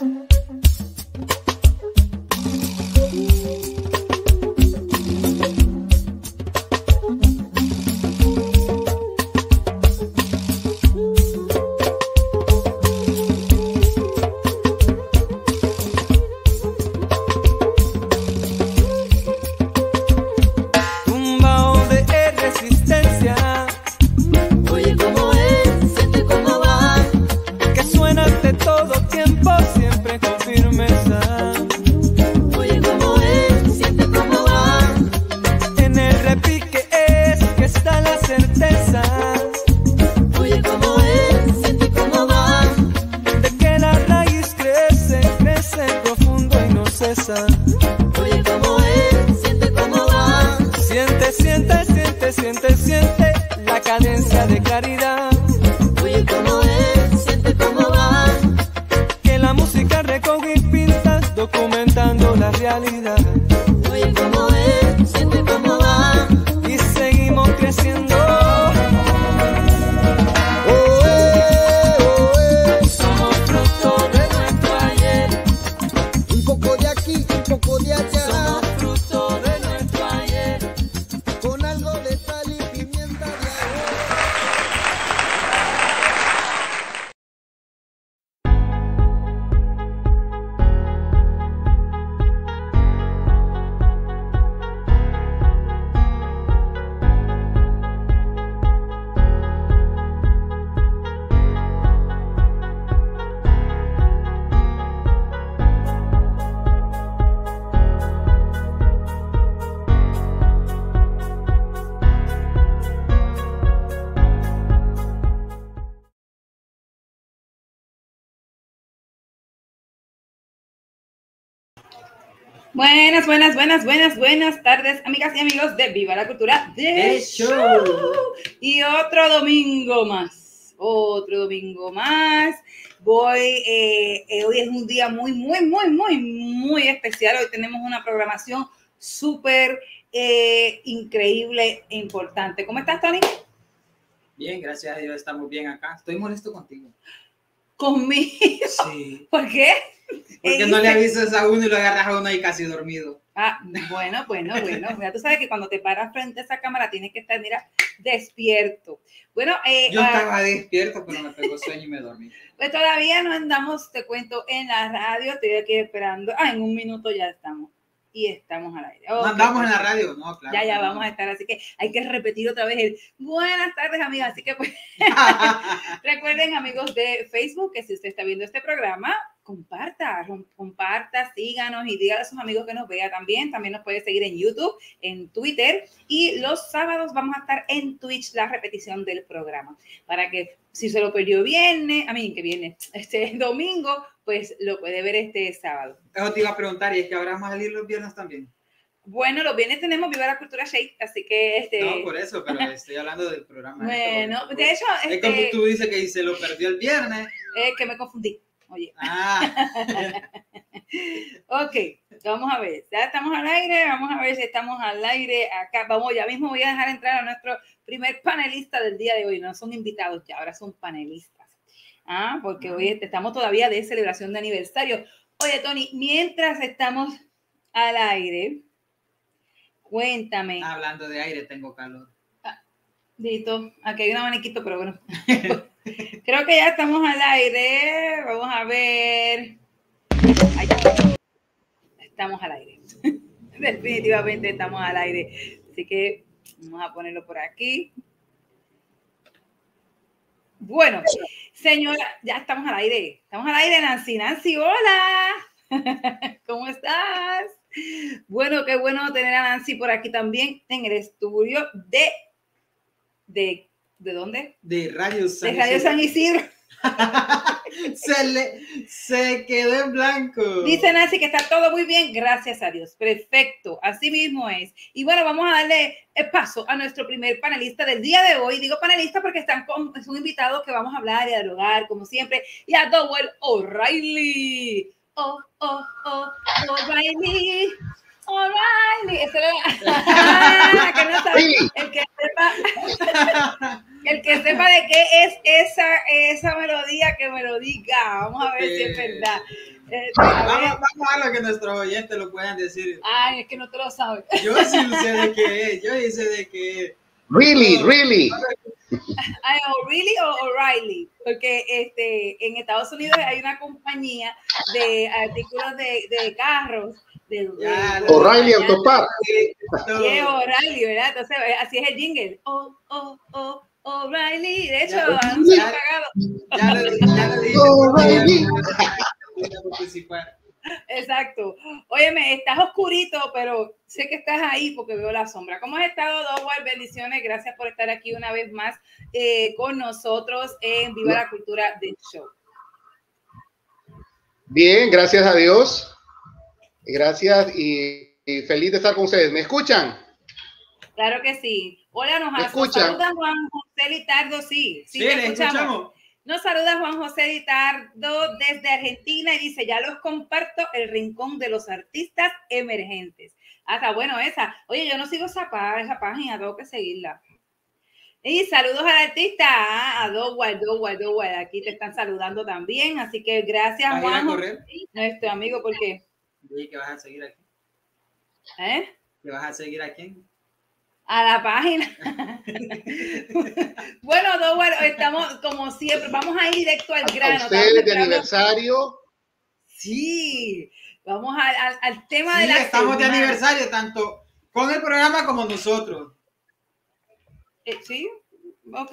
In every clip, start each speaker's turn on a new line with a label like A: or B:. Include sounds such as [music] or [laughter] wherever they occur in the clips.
A: Let's amigos de Viva la Cultura de Show. Y otro domingo más, otro domingo más. Voy, eh, eh, hoy es un día muy, muy, muy, muy, muy especial. Hoy tenemos una programación súper eh, increíble e importante. ¿Cómo estás, Tony?
B: Bien, gracias a Dios, estamos bien acá. Estoy molesto contigo.
A: ¿Conmigo?
B: Sí. [laughs]
A: ¿Por qué?
B: Porque no le avisas a uno y lo agarras a uno ahí casi dormido.
A: Ah, bueno, bueno, bueno. Mira, tú sabes que cuando te paras frente a esa cámara tienes que estar, mira, despierto. Bueno,
B: eh, yo ah, estaba despierto, pero me pegó sueño y me dormí.
A: Pues todavía no andamos, te cuento, en la radio. Estoy aquí esperando. Ah, en un minuto ya estamos y estamos al aire.
B: no andamos en la radio, no, claro.
A: Ya, ya vamos a estar, así que hay que repetir otra vez el buenas tardes, amigas. Así que pues, [laughs] [laughs] recuerden, amigos de Facebook, que si usted está viendo este programa, comparta, comparta, síganos y dígale a sus amigos que nos vea también. También nos puede seguir en YouTube, en Twitter y los sábados vamos a estar en Twitch la repetición del programa para que si se lo perdió viernes, a mí que viene este [laughs] domingo, pues lo puede ver este sábado.
B: Eso te iba a preguntar y es que habrá más salir los viernes también.
A: Bueno, los viernes tenemos Viva la Cultura Shake, así que este...
B: No, por eso, pero [laughs] estoy hablando del programa.
A: bueno, de hecho...
B: Es como este tú dices que se lo perdió el viernes.
A: Es que me confundí. Oye.
B: Ah. [laughs]
A: ok, vamos a ver. Ya estamos al aire. Vamos a ver si estamos al aire acá. Vamos, ya mismo voy a dejar entrar a nuestro primer panelista del día de hoy. No son invitados ya, ahora son panelistas. Ah, porque hoy estamos todavía de celebración de aniversario. Oye, Tony, mientras estamos al aire, cuéntame.
B: Hablando de aire, tengo calor.
A: Ah, Dito, aquí hay un abaniquito, pero bueno. [laughs] Creo que ya estamos al aire. Vamos a ver. Estamos al aire. [laughs] Definitivamente estamos al aire. Así que vamos a ponerlo por aquí. Bueno, señora, ya estamos al aire. Estamos al aire, Nancy. Nancy, hola. [laughs] ¿Cómo estás? Bueno, qué bueno tener a Nancy por aquí también en el estudio de, de ¿De dónde?
B: De Radio San
A: De Radio San Isidro. [laughs]
B: se, le, se quedó en blanco.
A: Dice Nancy que está todo muy bien, gracias a Dios. Perfecto, así mismo es. Y bueno, vamos a darle el paso a nuestro primer panelista del día de hoy. Digo panelista porque están con, es un invitado que vamos a hablar y a dialogar, como siempre, y a Dowell O'Reilly. Oh, oh, oh, O'Reilly. O'Reilly. Eso era... [laughs] que no sabe, el que sepa. [laughs] El que sepa de qué es esa, esa melodía, que me lo diga. Vamos a ver si es verdad.
B: Eh, vamos, a ver lo que nuestros oyentes lo puedan decir.
A: Ay, es que no te lo sabes.
B: Yo sí sé de qué es, yo sé de qué es.
C: Really, really.
A: Ay, O'Reilly o O'Reilly, porque este, en Estados Unidos hay una compañía de artículos de, de carros. De,
C: O'Reilly Autopart.
A: Sí, O'Reilly, ¿verdad? Entonces, así es el jingle. Oh, oh, oh, O'Reilly. De hecho, han pagado. Ya lo, ya lo O'Reilly. Exacto. Óyeme, estás oscurito, pero sé que estás ahí porque veo la sombra. ¿Cómo has estado, Dowell? Bendiciones. Gracias por estar aquí una vez más eh, con nosotros en Viva la Cultura del Show.
C: Bien, gracias a Dios. Gracias y, feliz de estar con ustedes. ¿Me escuchan?
A: Claro que sí. Hola, nos escuchan. Juan José Litardo, sí. Sí, te escuchamos. Nos saluda Juan José Ditardo desde Argentina y dice, ya los comparto el rincón de los artistas emergentes. Hasta bueno esa. Oye, yo no sigo esa, esa página, tengo que seguirla. Y saludos al artista, ah, a Dowell, Dowell, Dowell. Aquí te están saludando también. Así que gracias, Juan. Nuestro amigo, porque.
B: ¿Qué vas a seguir aquí?
A: ¿Eh?
B: ¿Qué vas a seguir aquí?
A: A la página. [laughs] bueno, bueno, estamos como siempre, vamos a ir directo al grano.
C: Ustedes de aniversario.
A: Sí, vamos al, tema de la.
B: Estamos de aniversario, tanto con el programa como nosotros.
A: Eh, sí, Ok,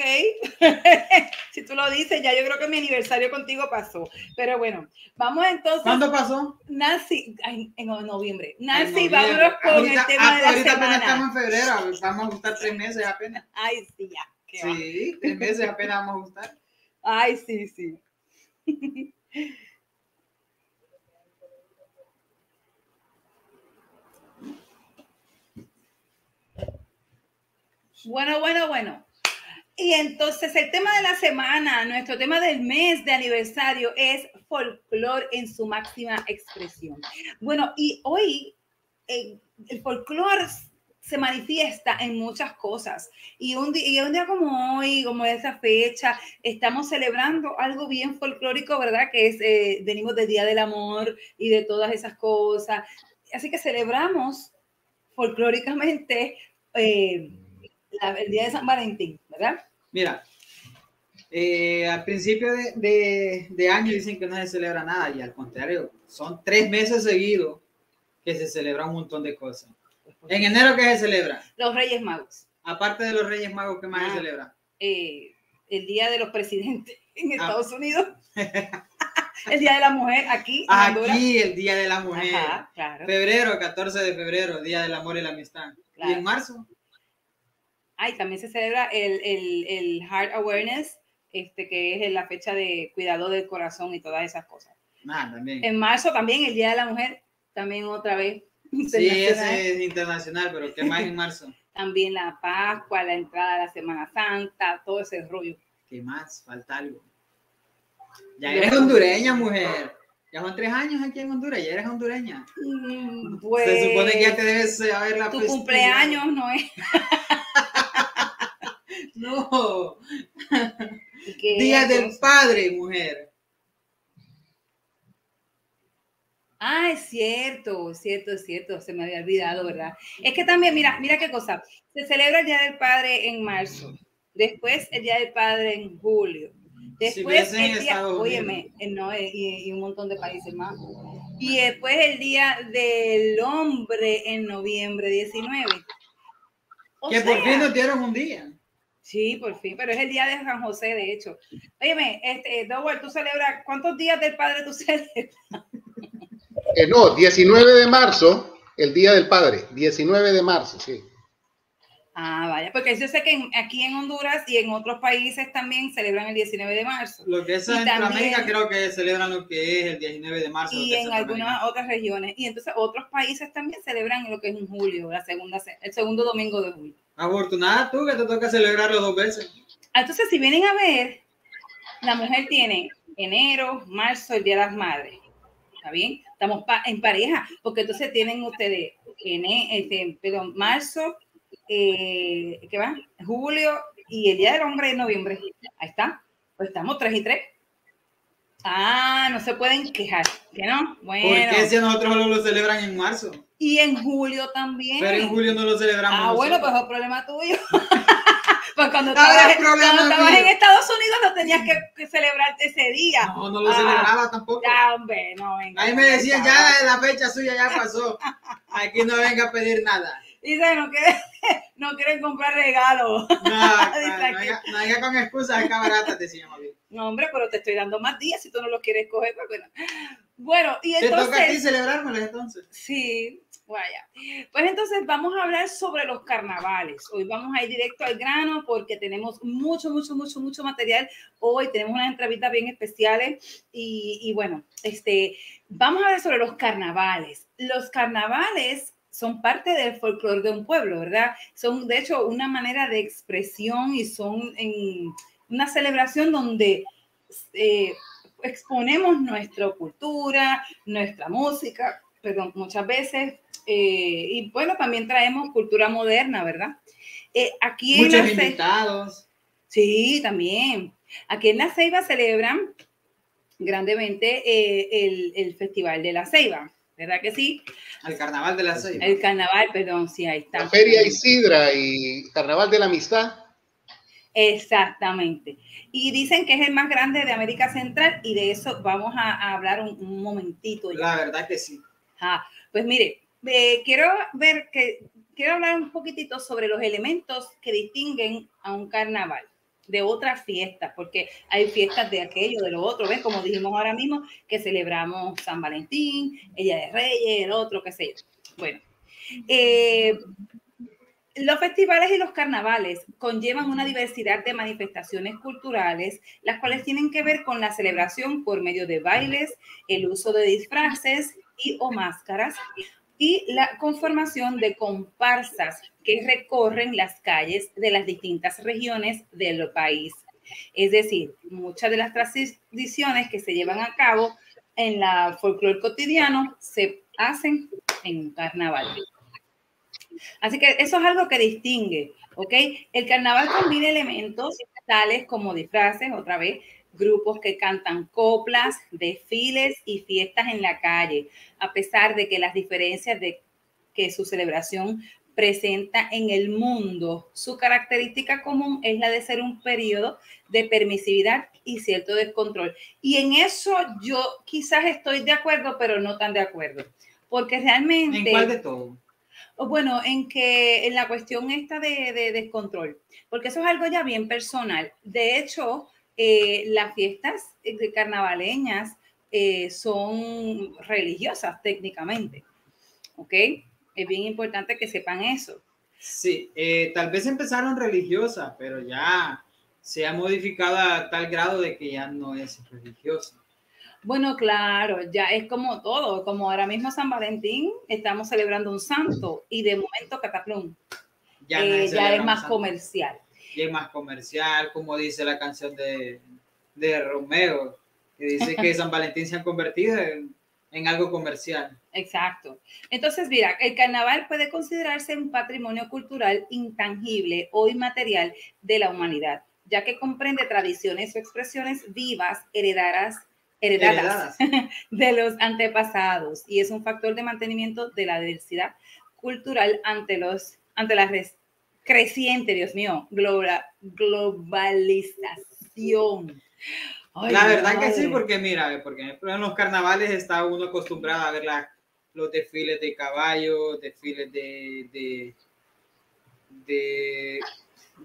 A: [laughs] si tú lo dices, ya yo creo que mi aniversario contigo pasó. Pero bueno, vamos entonces.
B: ¿Cuándo pasó?
A: Nancy, en noviembre. Nancy, vámonos con el tema de la
B: ahorita
A: semana.
B: estamos en febrero, vamos a gustar tres meses apenas.
A: Ay, sí, ya.
B: Sí, tres meses apenas vamos a gustar.
A: Ay, sí, sí. [laughs] Bueno, bueno, bueno. Y entonces el tema de la semana, nuestro tema del mes de aniversario es folclore en su máxima expresión. Bueno, y hoy eh, el folclore se manifiesta en muchas cosas. Y un, día, un día como hoy, como esa fecha, estamos celebrando algo bien folclórico, ¿verdad? Que es, eh, venimos del Día del Amor y de todas esas cosas. Así que celebramos folclóricamente eh, el Día de San Valentín, ¿verdad?
B: Mira, eh, al principio de, de, año dicen que no se celebra nada y al contrario, son tres meses seguidos que se celebra un montón de cosas. En enero, ¿qué se celebra?
A: Los Reyes Magos.
B: Aparte de los Reyes Magos, ¿qué más se ah, celebra?
A: Eh, el Día de los Presidentes [laughs] en ah. Estados Unidos. [laughs] el Día de la Mujer aquí.
B: aquí el Día de la Mujer. Febrero, 14 de febrero, Día del Amor y la Amistad. ¿Y en marzo?
A: Ay, también se celebra el, el, el Heart Awareness, este, que es la fecha de cuidado del corazón y todas esas cosas.
B: Ah, también.
A: En marzo también, el Día de la Mujer, también otra vez.
B: Sí, ese es internacional, pero ¿qué más en marzo? [laughs]
A: también la Pascua, la entrada de la Semana Santa, todo ese rollo.
B: ¿Qué más? Falta algo. Ya eres hondureña, mujer. Ya son tres años aquí en Honduras, ya eres hondureña.
A: Pues,
B: Se supone que ya te debes saber la
A: Tu cumpleaños no es. [laughs]
B: No. Día del Padre, mujer.
A: Ah, es cierto, cierto, es cierto, se me había olvidado, ¿verdad? Es que también, mira, mira qué cosa, se celebra el Día del Padre en marzo, después el Día del Padre en julio, después el día, óyeme, eh, no, eh, y, y, un montón de países más, y después el Día del Hombre en noviembre 19.
B: que por fin nos dieron un día.
A: Sí, por fin, pero es el día de San José, de hecho. Óyeme, este, Dowell, ¿tú celebras cuántos días del Padre tú [laughs] celebras?
C: Eh, no, 19 de marzo, el Día del Padre, 19 de marzo, sí.
A: Ah, vaya, porque yo sé que aquí en Honduras y en otros países también celebran el 19 de marzo.
B: Lo que es en Centroamérica creo que celebran lo que es el 19 de marzo.
A: Y en algunas otras regiones. Y entonces otros países también celebran lo que es en julio, la segunda, el segundo domingo de julio.
B: Afortunada tú que te toca celebrarlo dos veces.
A: Entonces, si vienen a ver, la mujer tiene enero, marzo, el Día de las Madres. ¿Está bien? Estamos en pareja, porque entonces tienen ustedes en este, perdón, marzo, eh, ¿qué va? Julio y el Día del Hombre en noviembre. Ahí está. Pues estamos tres y tres. Ah, no se pueden quejar, ¿que no? Bueno.
B: ¿Por qué si nosotros solo lo celebran en marzo?
A: Y en julio también.
B: Pero en julio no lo celebramos.
A: Ah, bueno, pues es problema tuyo. [laughs] pues cuando
B: Ahora
A: estabas, cuando en Estados Unidos no tenías que, que celebrar ese día.
B: No, no lo
A: Ah,
B: celebraba tampoco.
A: Ya, hombre, no venga.
B: Ahí me decían, ya la fecha suya ya pasó. Aquí no venga a pedir nada.
A: Dice, no quieren, [laughs] no quieren comprar regalos.
B: No, [laughs] no,
A: Dice
B: no, con excusas acá baratas.
A: No, hombre, pero te estoy dando más días si tú no los quieres coger. pues, bueno. Bueno, y
B: Te toca a ti
A: entonces...
B: celebrármelas entonces.
A: Sí, vaya. Pues entonces vamos a hablar sobre los carnavales. Hoy vamos a ir directo al grano porque tenemos mucho, mucho, mucho, mucho material. Hoy tenemos unas entrevistas bien especiales y, y bueno, este, vamos a hablar sobre los carnavales. Los carnavales son parte del folclore de un pueblo, ¿verdad? Son de hecho una manera de expresión y son en una celebración donde eh, exponemos nuestra cultura, nuestra música, perdón, muchas veces. eh, y bueno, también traemos cultura moderna, ¿verdad? Eh, aquí en
B: Muchos
A: la Ce-
B: invitados.
A: Sí, también. Aquí en La Ceiba celebran grandemente eh, el, el Festival de la Ceiba, ¿verdad que sí?
B: Al carnaval de la Ceiba.
A: El carnaval, perdón, sí, ahí está.
C: La Feria Isidra y Carnaval de la Amistad.
A: Exactamente. Y dicen que es el más grande de América Central y de eso vamos a, a hablar un, un momentito. ya.
B: La verdad que sí.
A: Ajá. Pues mire, eh, quiero ver que quiero hablar un poquitito sobre los elementos que distinguen a un carnaval de otras fiestas, porque hay fiestas de aquello, de lo otro, ¿ves? Como dijimos ahora mismo, que celebramos San Valentín, ella de Reyes, el otro, qué sé yo. Bueno, eh, los festivales y los carnavales conllevan una diversidad de manifestaciones culturales, las cuales tienen que ver con la celebración por medio de bailes, el uso de disfraces y o máscaras y la conformación de comparsas que recorren las calles de las distintas regiones del país. Es decir, muchas de las tradiciones que se llevan a cabo en la folclore cotidiano se hacen en un carnaval. Así que eso es algo que distingue, ¿ok? El carnaval combina elementos tales como disfraces, otra vez, grupos que cantan coplas, desfiles y fiestas en la calle, a pesar de que las diferencias de que su celebración presenta en el mundo, su característica común es la de ser un periodo de permisividad y cierto descontrol. Y en eso yo quizás estoy de acuerdo, pero no tan de acuerdo, porque realmente...
B: ¿En cuál de todo?
A: Bueno, en que en la cuestión esta de, de descontrol, porque eso es algo ya bien personal. De hecho, eh, las fiestas de carnavaleñas eh, son religiosas técnicamente, ¿ok? Es bien importante que sepan eso.
B: Sí, eh, tal vez empezaron religiosas, pero ya se ha modificado a tal grado de que ya no es religiosa.
A: Bueno, claro, ya es como todo, como ahora mismo San Valentín, estamos celebrando un santo y de momento Cataplum,
B: Ya,
A: eh, ya es más comercial.
B: Y es más comercial, como dice la canción de, de Romeo, que dice que San Valentín se ha convertido en, en algo comercial.
A: Exacto. Entonces, mira, el carnaval puede considerarse un patrimonio cultural intangible o inmaterial de la humanidad, ya que comprende tradiciones o expresiones vivas heredadas, heredadas,
B: Heredadas. [laughs]
A: de los antepasados y es un factor de mantenimiento de la diversidad cultural ante los ante la res- creciente, Dios mío, globa- globalización. Ay,
B: La verdad que sí,
A: madre.
B: porque mira, porque en los carnavales está uno acostumbrado a ver la- los desfiles de caballos, desfiles de... de de,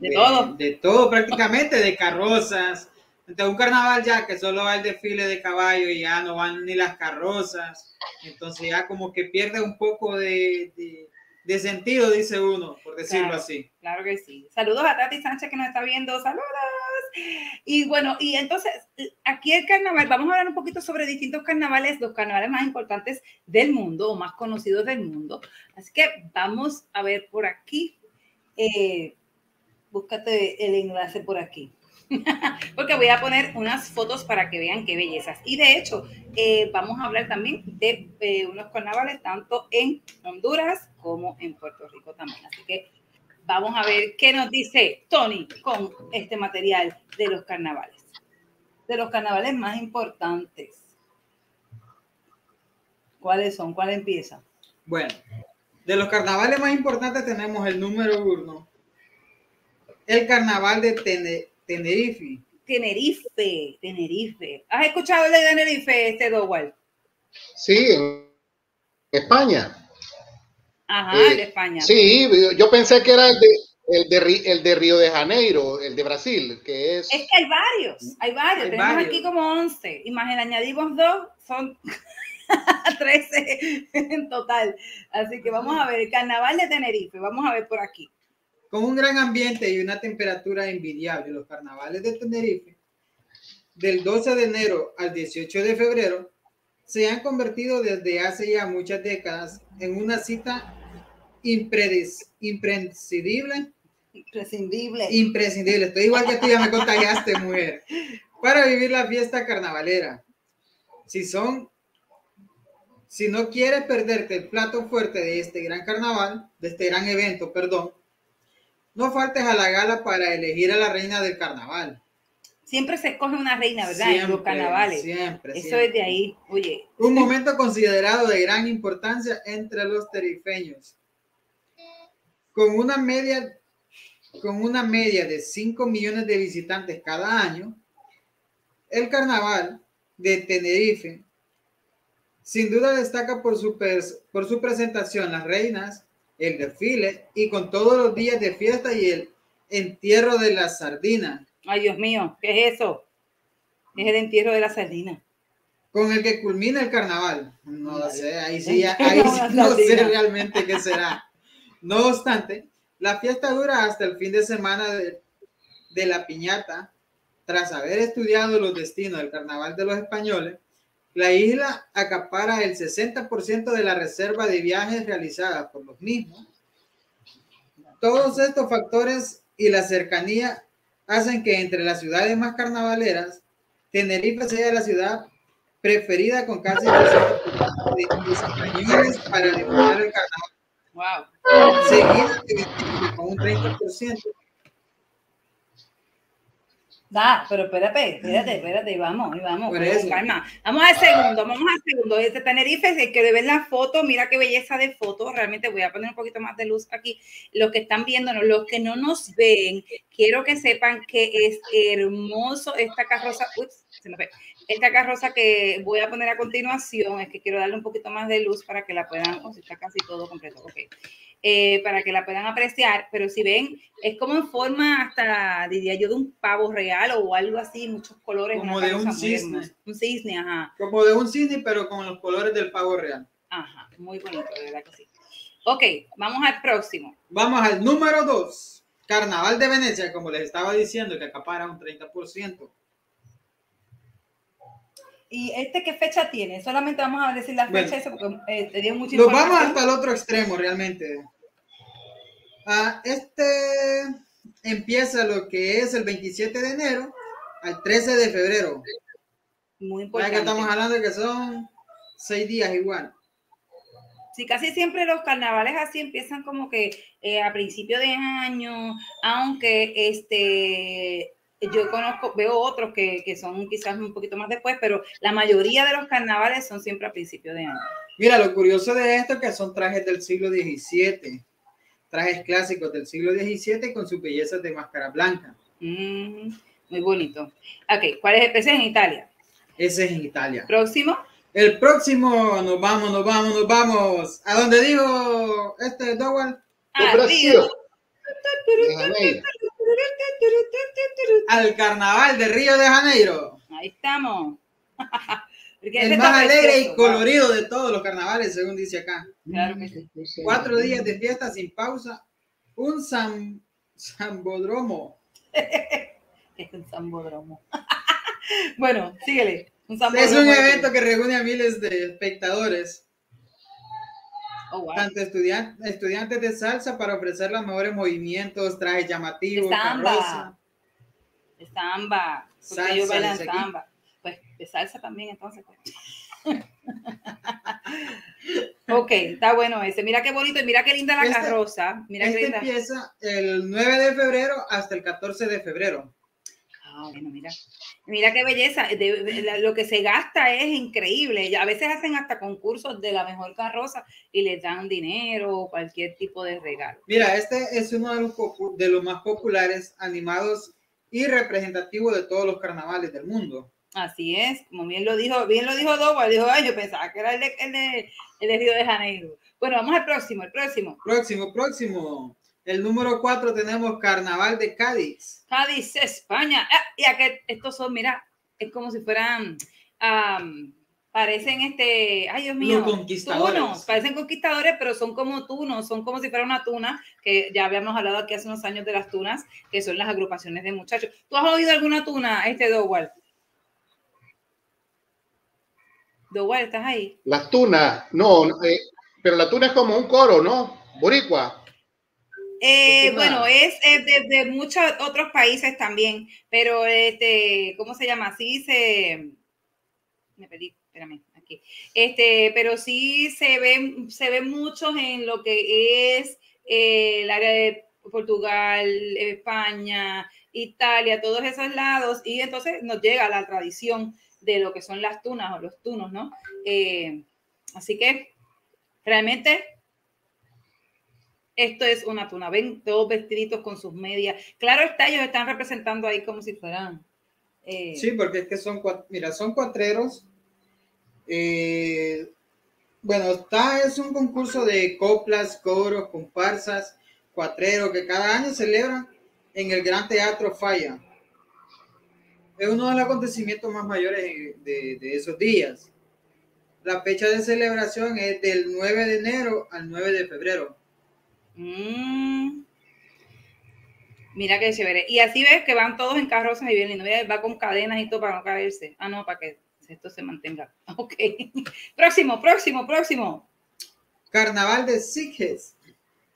A: De todo.
B: de todo prácticamente, de carrozas. Entonces un carnaval ya que solo va el desfile de caballo y ya no van ni las carrozas, entonces ya como que pierde un poco de, de- de sentido, dice uno, por decirlo
A: Claro.
B: así.
A: Claro que sí. Saludos a Tati Sánchez que nos está viendo. Saludos. Y bueno, y entonces aquí el carnaval, vamos a hablar un poquito sobre distintos carnavales, los carnavales más importantes del mundo o más conocidos del mundo. Así que vamos a ver por aquí. Eh, búscate el enlace por aquí. [laughs] Porque voy a poner unas fotos para que vean qué bellezas. Y de hecho, eh, vamos a hablar también de eh, unos carnavales tanto en Honduras como en Puerto Rico también. Así que vamos a ver qué nos dice Tony con este material de los carnavales. de los carnavales más importantes. ¿Cuáles son? ¿Cuál empieza?
B: Bueno, de los carnavales más importantes tenemos el número uno, el carnaval de Tenerife.
A: Tenerife, Tenerife. ¿Has escuchado de Tenerife, este Dowell?
C: Sí, en España.
A: Ajá,
C: Eh,
A: de España.
C: Sí, yo pensé que era el de, el, de, el de Río de Janeiro, el de Brasil, que es...
A: Es que hay varios, hay varios.
B: Hay
A: Tenemos
B: varios.
A: aquí como 11. Imagina, añadimos dos, son [laughs] 13 en total. Así que vamos a ver, el carnaval de Tenerife, vamos a ver por aquí.
B: Con un gran ambiente y una temperatura envidiable, los carnavales de Tenerife, del 12 de enero al 18 de febrero, se han convertido desde hace ya muchas décadas en una cita imprescindible,
A: Imprescindible.
B: imprescindible. Estoy igual que tú, ya me contagiaste, mujer. Para vivir la fiesta carnavalera. Si son, si no quieres perderte el plato fuerte de este gran carnaval, de este gran evento, perdón, no faltes a la gala para elegir a la reina del carnaval.
A: Siempre se escoge una reina, ¿verdad? en los
B: Siempre,
A: carnavales.
B: Siempre,
A: Eso
B: siempre.
A: es de ahí. Oye,
B: Un momento considerado de gran importancia entre los terifeños. Con una media, con una media de 5 millones de visitantes cada año, el carnaval de Tenerife sin duda destaca por su, por su presentación las reinas, el desfile y con todos los días de fiesta y el entierro de la sardina,
A: ay Dios mío, ¿qué es eso? Es el entierro de la sardina.
B: con el que culmina el carnaval. No lo sé, ahí sí, [laughs] ahí sí no sé realmente qué será. No obstante, la fiesta dura hasta el fin de semana de, de la piñata. Tras haber estudiado los destinos del carnaval de los españoles, la isla acapara el 60% de la reserva de viajes realizadas por los mismos. Todos estos factores y la cercanía hacen que entre las ciudades más carnavaleras, Tenerife sea la ciudad preferida con casi el 60% de los españoles para disfrutar el carnaval
A: Wow.
B: seguida con un 30%.
A: Da, pero espérate, espérate, espérate, vamos, y vamos, con
B: eso.
A: calma. Vamos al segundo, vamos al segundo. Este Tenerife, el que ven la foto, mira qué belleza de foto. Realmente voy a poner un poquito más de luz aquí. Los que están viéndonos, los que no nos ven, quiero que sepan que es hermoso esta carroza. Ups, se me fue. Esta carroza que voy a poner a continuación, es que quiero darle un poquito más de luz para que la puedan, o si está casi todo completo, ok. Eh, para que la puedan apreciar, pero si ven, es como en forma hasta, diría yo, de un pavo real o algo así, muchos colores.
B: Como de un cisne.
A: hermosa. Un cisne, ajá,
B: Como de un cine, pero con los colores del pavo real.
A: ajá, muy bonito, de verdad que sí. Ok, vamos al próximo.
B: Vamos al número 2. Carnaval de Venecia, como les estaba diciendo, que acapara un 30%.
A: ¿Y este qué fecha tiene? Solamente vamos a decir la
B: Bueno.
A: fecha, eso porque eh, te dio mucha
B: Nos vamos hasta el otro extremo, realmente. Ah, este empieza lo que es el 27 de enero al 13 de febrero.
A: Muy
B: Ya
A: importante.
B: que estamos hablando de que son seis días igual.
A: Sí, casi siempre los carnavales así empiezan como que eh, a principio de año, aunque este yo conozco, veo otros que, que son quizás un poquito más después, pero la mayoría de los carnavales son siempre a principio de año.
B: Mira, lo curioso de esto es que son trajes del siglo XVII. Trajes clásicos del siglo XVII con sus bellezas de máscara blanca.
A: Mm, muy bonito. Ok, ¿cuál es el precio en Italia?
B: Ese es en Italia.
A: Próximo.
B: El próximo, nos vamos, nos vamos, nos vamos. ¿A dónde digo este Dowell?
A: Ah,
C: Brasil.
B: Al carnaval de Río de Janeiro.
A: Ahí estamos. [laughs] Este
B: El
A: está
B: más alegre y
A: precioso,
B: colorido de todos los carnavales, según dice acá.
A: Claro que sí.
B: Cuatro días de fiesta sin pausa. Un zam- zambodromo. [laughs]
A: Es un zambodromo. [laughs] bueno, síguele. Un
B: Es un evento que reúne a miles de espectadores,
A: Oh, wow.
B: tanto estudian- estudiantes de salsa para ofrecer los mejores movimientos, trajes llamativos,
A: samba.
B: carroza.
A: De samba. Porque
B: Salsa,
A: ellos bailan
B: dice aquí.
A: samba. Pues de salsa también, entonces. pues. [laughs] ok, está bueno ese. Mira qué bonito y mira qué linda la
B: Este-
A: carroza. Mira qué
B: Este
A: linda.
B: empieza el 9 de febrero hasta el 14 de febrero.
A: Wow, bueno, mira. Mira qué belleza. lo que se gasta es increíble. A veces hacen hasta concursos de la mejor carroza y les dan dinero o cualquier tipo de regalo.
B: Mira, este es uno de los, de los más populares, animados y representativos de todos los carnavales del mundo.
A: Así es, como bien lo dijo, bien lo dijo Dowa, dijo, ay, yo pensaba que era el de, el de, el de Río de Janeiro. Bueno, vamos al próximo, el próximo.
B: Próximo, próximo. El número cuatro tenemos Carnaval de Cádiz.
A: Cádiz, España. Ah, y aquí estos son, mira, es como si fueran, parecen este, ay Dios mío,
B: conquistadores.
A: Tunos, parecen conquistadores, pero son como tunos, son como si fuera una tuna, que ya habíamos hablado aquí hace unos años de las tunas, que son las agrupaciones de muchachos. ¿Tú has oído alguna tuna, este Dowell? Dowell, ¿estás ahí?
C: Las tunas, no, eh, pero la tuna es como un coro, ¿no? Boricua.
A: Eh, bueno, es, de, muchos otros países también, pero este, ¿cómo se llama? Sí se, me perdí, espérame, aquí. Este, pero sí se ven, se ven muchos en lo que es eh, el área de Portugal, España, Italia, todos esos lados, y entonces nos llega la tradición de lo que son las tunas o los tunos, ¿no? Eh, así que realmente esto es una tuna. Ven todos vestiditos con sus medias. Claro está, ellos están representando ahí como si fueran.
B: Eh, sí, porque es que son, mira, son cuatreros. Eh, bueno, está, es un concurso de coplas, coros, comparsas, cuatreros que cada año celebran en el Gran Teatro Falla. Es uno de los acontecimientos más mayores de, de esos días. La fecha de celebración es del 9 de enero al 9 de febrero.
A: Mm. Mira qué chévere. Y así ves que van todos en carrozas y bien lindo. va con cadenas y todo para no caerse. Ah, no, para que esto se mantenga. [laughs] Ok. próximo, próximo, próximo.
B: Carnaval de Sitges.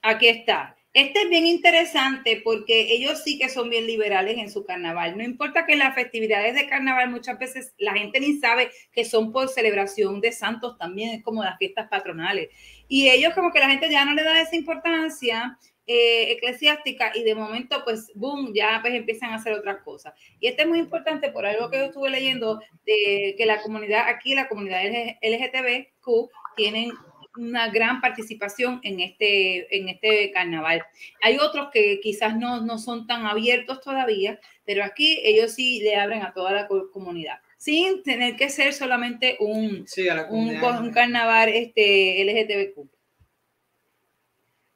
A: Aquí está. Este es bien interesante porque ellos sí que son bien liberales en su carnaval. No importa que las festividades de carnaval muchas veces la gente ni sabe que son por celebración de santos también, es como las fiestas patronales. Y ellos como que la gente ya no le da esa importancia eh, eclesiástica y de momento pues boom, ya pues empiezan a hacer otras cosas. Y este es muy importante por algo que yo estuve leyendo de que la comunidad aquí, la comunidad LGTBQ tienen una gran participación en este, en este carnaval. Hay otros que quizás no, no son tan abiertos todavía, pero aquí ellos sí le abren a toda la comunidad, sin tener que ser solamente un, un, carnaval este, LGTBQ.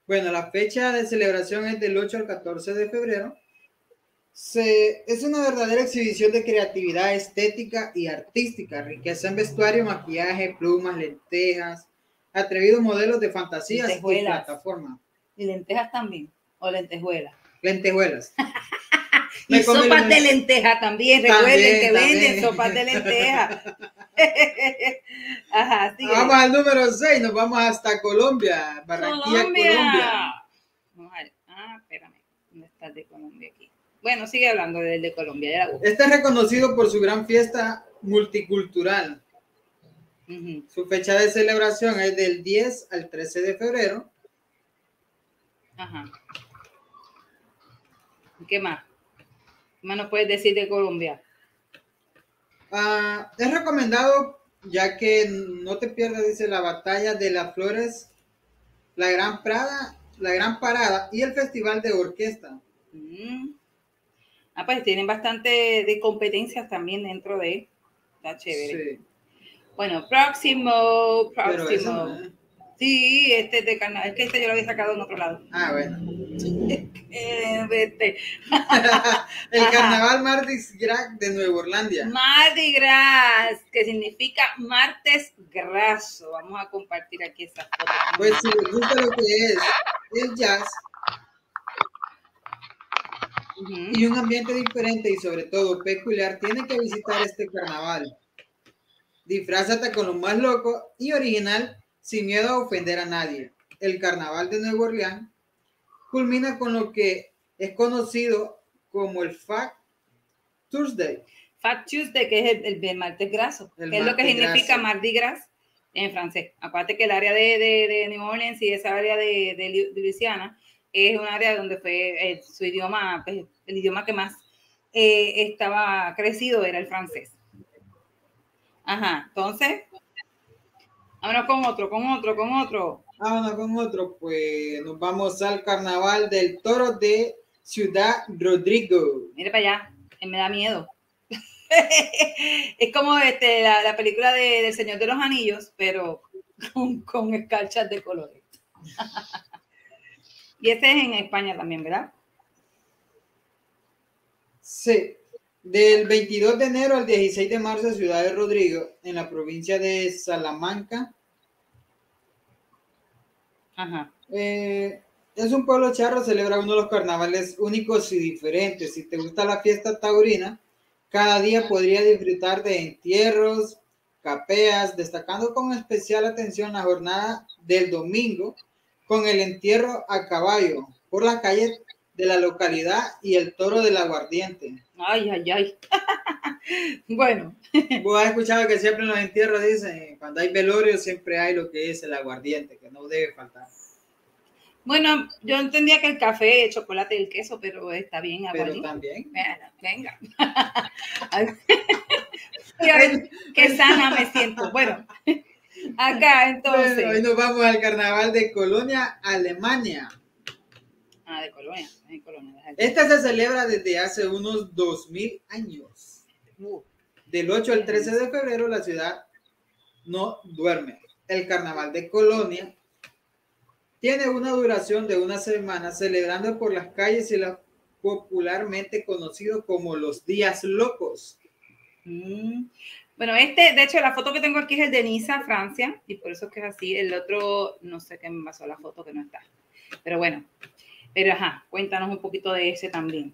B: Bueno, la fecha de celebración es del 8 al 14 de febrero. Se, es una verdadera exhibición de creatividad estética y artística, riqueza en vestuario, maquillaje, plumas, lentejas, atrevidos modelos de fantasías y plataforma.
A: Y lentejas también, o lentejuelas.
B: Lentejuelas. [laughs]
A: y sopas de lenteja también, recuerden que venden sopas de lenteja. [laughs]
B: Ajá, vamos al número 6, nos vamos hasta Colombia, Barranquilla, Colombia.
A: Ah, espérame, ¿dónde está el de Colombia aquí? Bueno, sigue hablando del de Colombia.
B: este es reconocido por su gran fiesta multicultural su fecha de celebración es del 10 al 13 de febrero.
A: Ajá. ¿Qué más? ¿Qué más nos puedes decir de Colombia?
B: Ah, es recomendado, ya que no te pierdas, dice, la batalla de las flores, la gran Prada, la gran parada y el festival de orquesta.
A: Mm. Ah, pues tienen bastante de competencias también dentro de. Está chévere. Sí. Bueno, próximo, próximo. Sí, este de carnaval. Es que este yo lo había sacado en otro lado.
B: Ah, bueno. [laughs] este. [laughs] el carnaval Mardi Gras de Nueva Orlandia.
A: Mardi Gras, que significa martes graso. Vamos a compartir aquí esta foto.
B: Pues si les gusta lo que es el jazz y un ambiente diferente y sobre todo peculiar, tiene que visitar este carnaval. Disfrázate con lo más loco y original sin miedo a ofender a nadie. El carnaval de Nueva Orleans culmina con lo que es conocido como el Fat Tuesday.
A: Fat Tuesday, que es el, martes graso, que es lo que significa Mardi Gras en francés. Acuérdate que el área de, de, New Orleans y esa área de, de, Luisiana es un área donde fue eh, su idioma, pues, el idioma que más eh, estaba crecido era el francés. Ajá, entonces, vámonos con otro, con otro, con otro.
B: Vámonos con otro, pues nos vamos al carnaval del toro de Ciudad Rodrigo.
A: Mire para allá, me da miedo. [laughs] es como este, la, película de, del Señor de los Anillos, pero [laughs] con, con escarchas de colores. [laughs] y este es en España también, ¿verdad?
B: Sí. Del 22 de enero al 16 de marzo, Ciudad de Rodrigo, en la provincia de Salamanca. Eh, es un pueblo charro, celebra uno de los carnavales únicos y diferentes. Si te gusta la fiesta taurina, cada día podría disfrutar de entierros, capeas, destacando con especial atención la jornada del domingo con el entierro a caballo por las calles de la localidad y el toro del aguardiente.
A: Ay, ay, ay. [laughs] bueno.
B: Vos has escuchado que siempre en los entierros dicen, cuando hay velorio siempre hay lo que es el aguardiente, que no debe faltar.
A: Bueno, yo entendía que el café, el chocolate y el queso, pero está bien.
B: Pero también.
A: venga. [laughs] Qué sana me siento. Bueno, acá entonces.
B: hoy nos vamos al carnaval de Colonia, Alemania.
A: Ah, de Colonia.
B: Esta se celebra desde hace unos 2000 años. Uh. Del 8 al 13 de febrero la ciudad no duerme. El carnaval de Colonia tiene una duración de una semana celebrando por las calles y la popularmente conocido como los días locos.
A: Mm. Bueno, este, de hecho, la foto que tengo aquí es el de Niza, Francia, y por eso es que es así. El otro, no sé qué me pasó la foto que no está. Pero bueno, pero ajá, cuéntanos un poquito de ese también.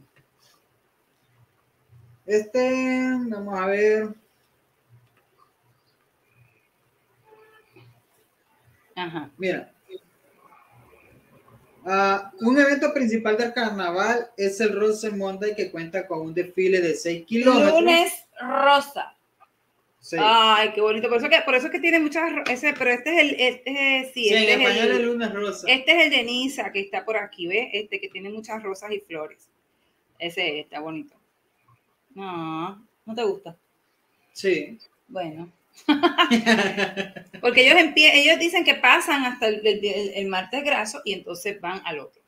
B: Este, vamos a ver.
A: Ajá.
B: Mira. Ah, un evento principal del carnaval es el Rose Monday que cuenta con un desfile de 6 kilómetros.
A: Lunes rosa. Ay, qué bonito. Por eso que, por eso que tiene muchas. Ese, pero este es el. Este, sí, este
B: en español es el, lunes rosa.
A: Este es el de Nisa, que está por aquí, ¿ves? Este que tiene muchas rosas y flores. Ese está bonito. No, ¿no te gusta?
B: Sí.
A: Bueno. [laughs] Porque ellos, ellos dicen que pasan hasta el, el, martes graso y entonces van al otro.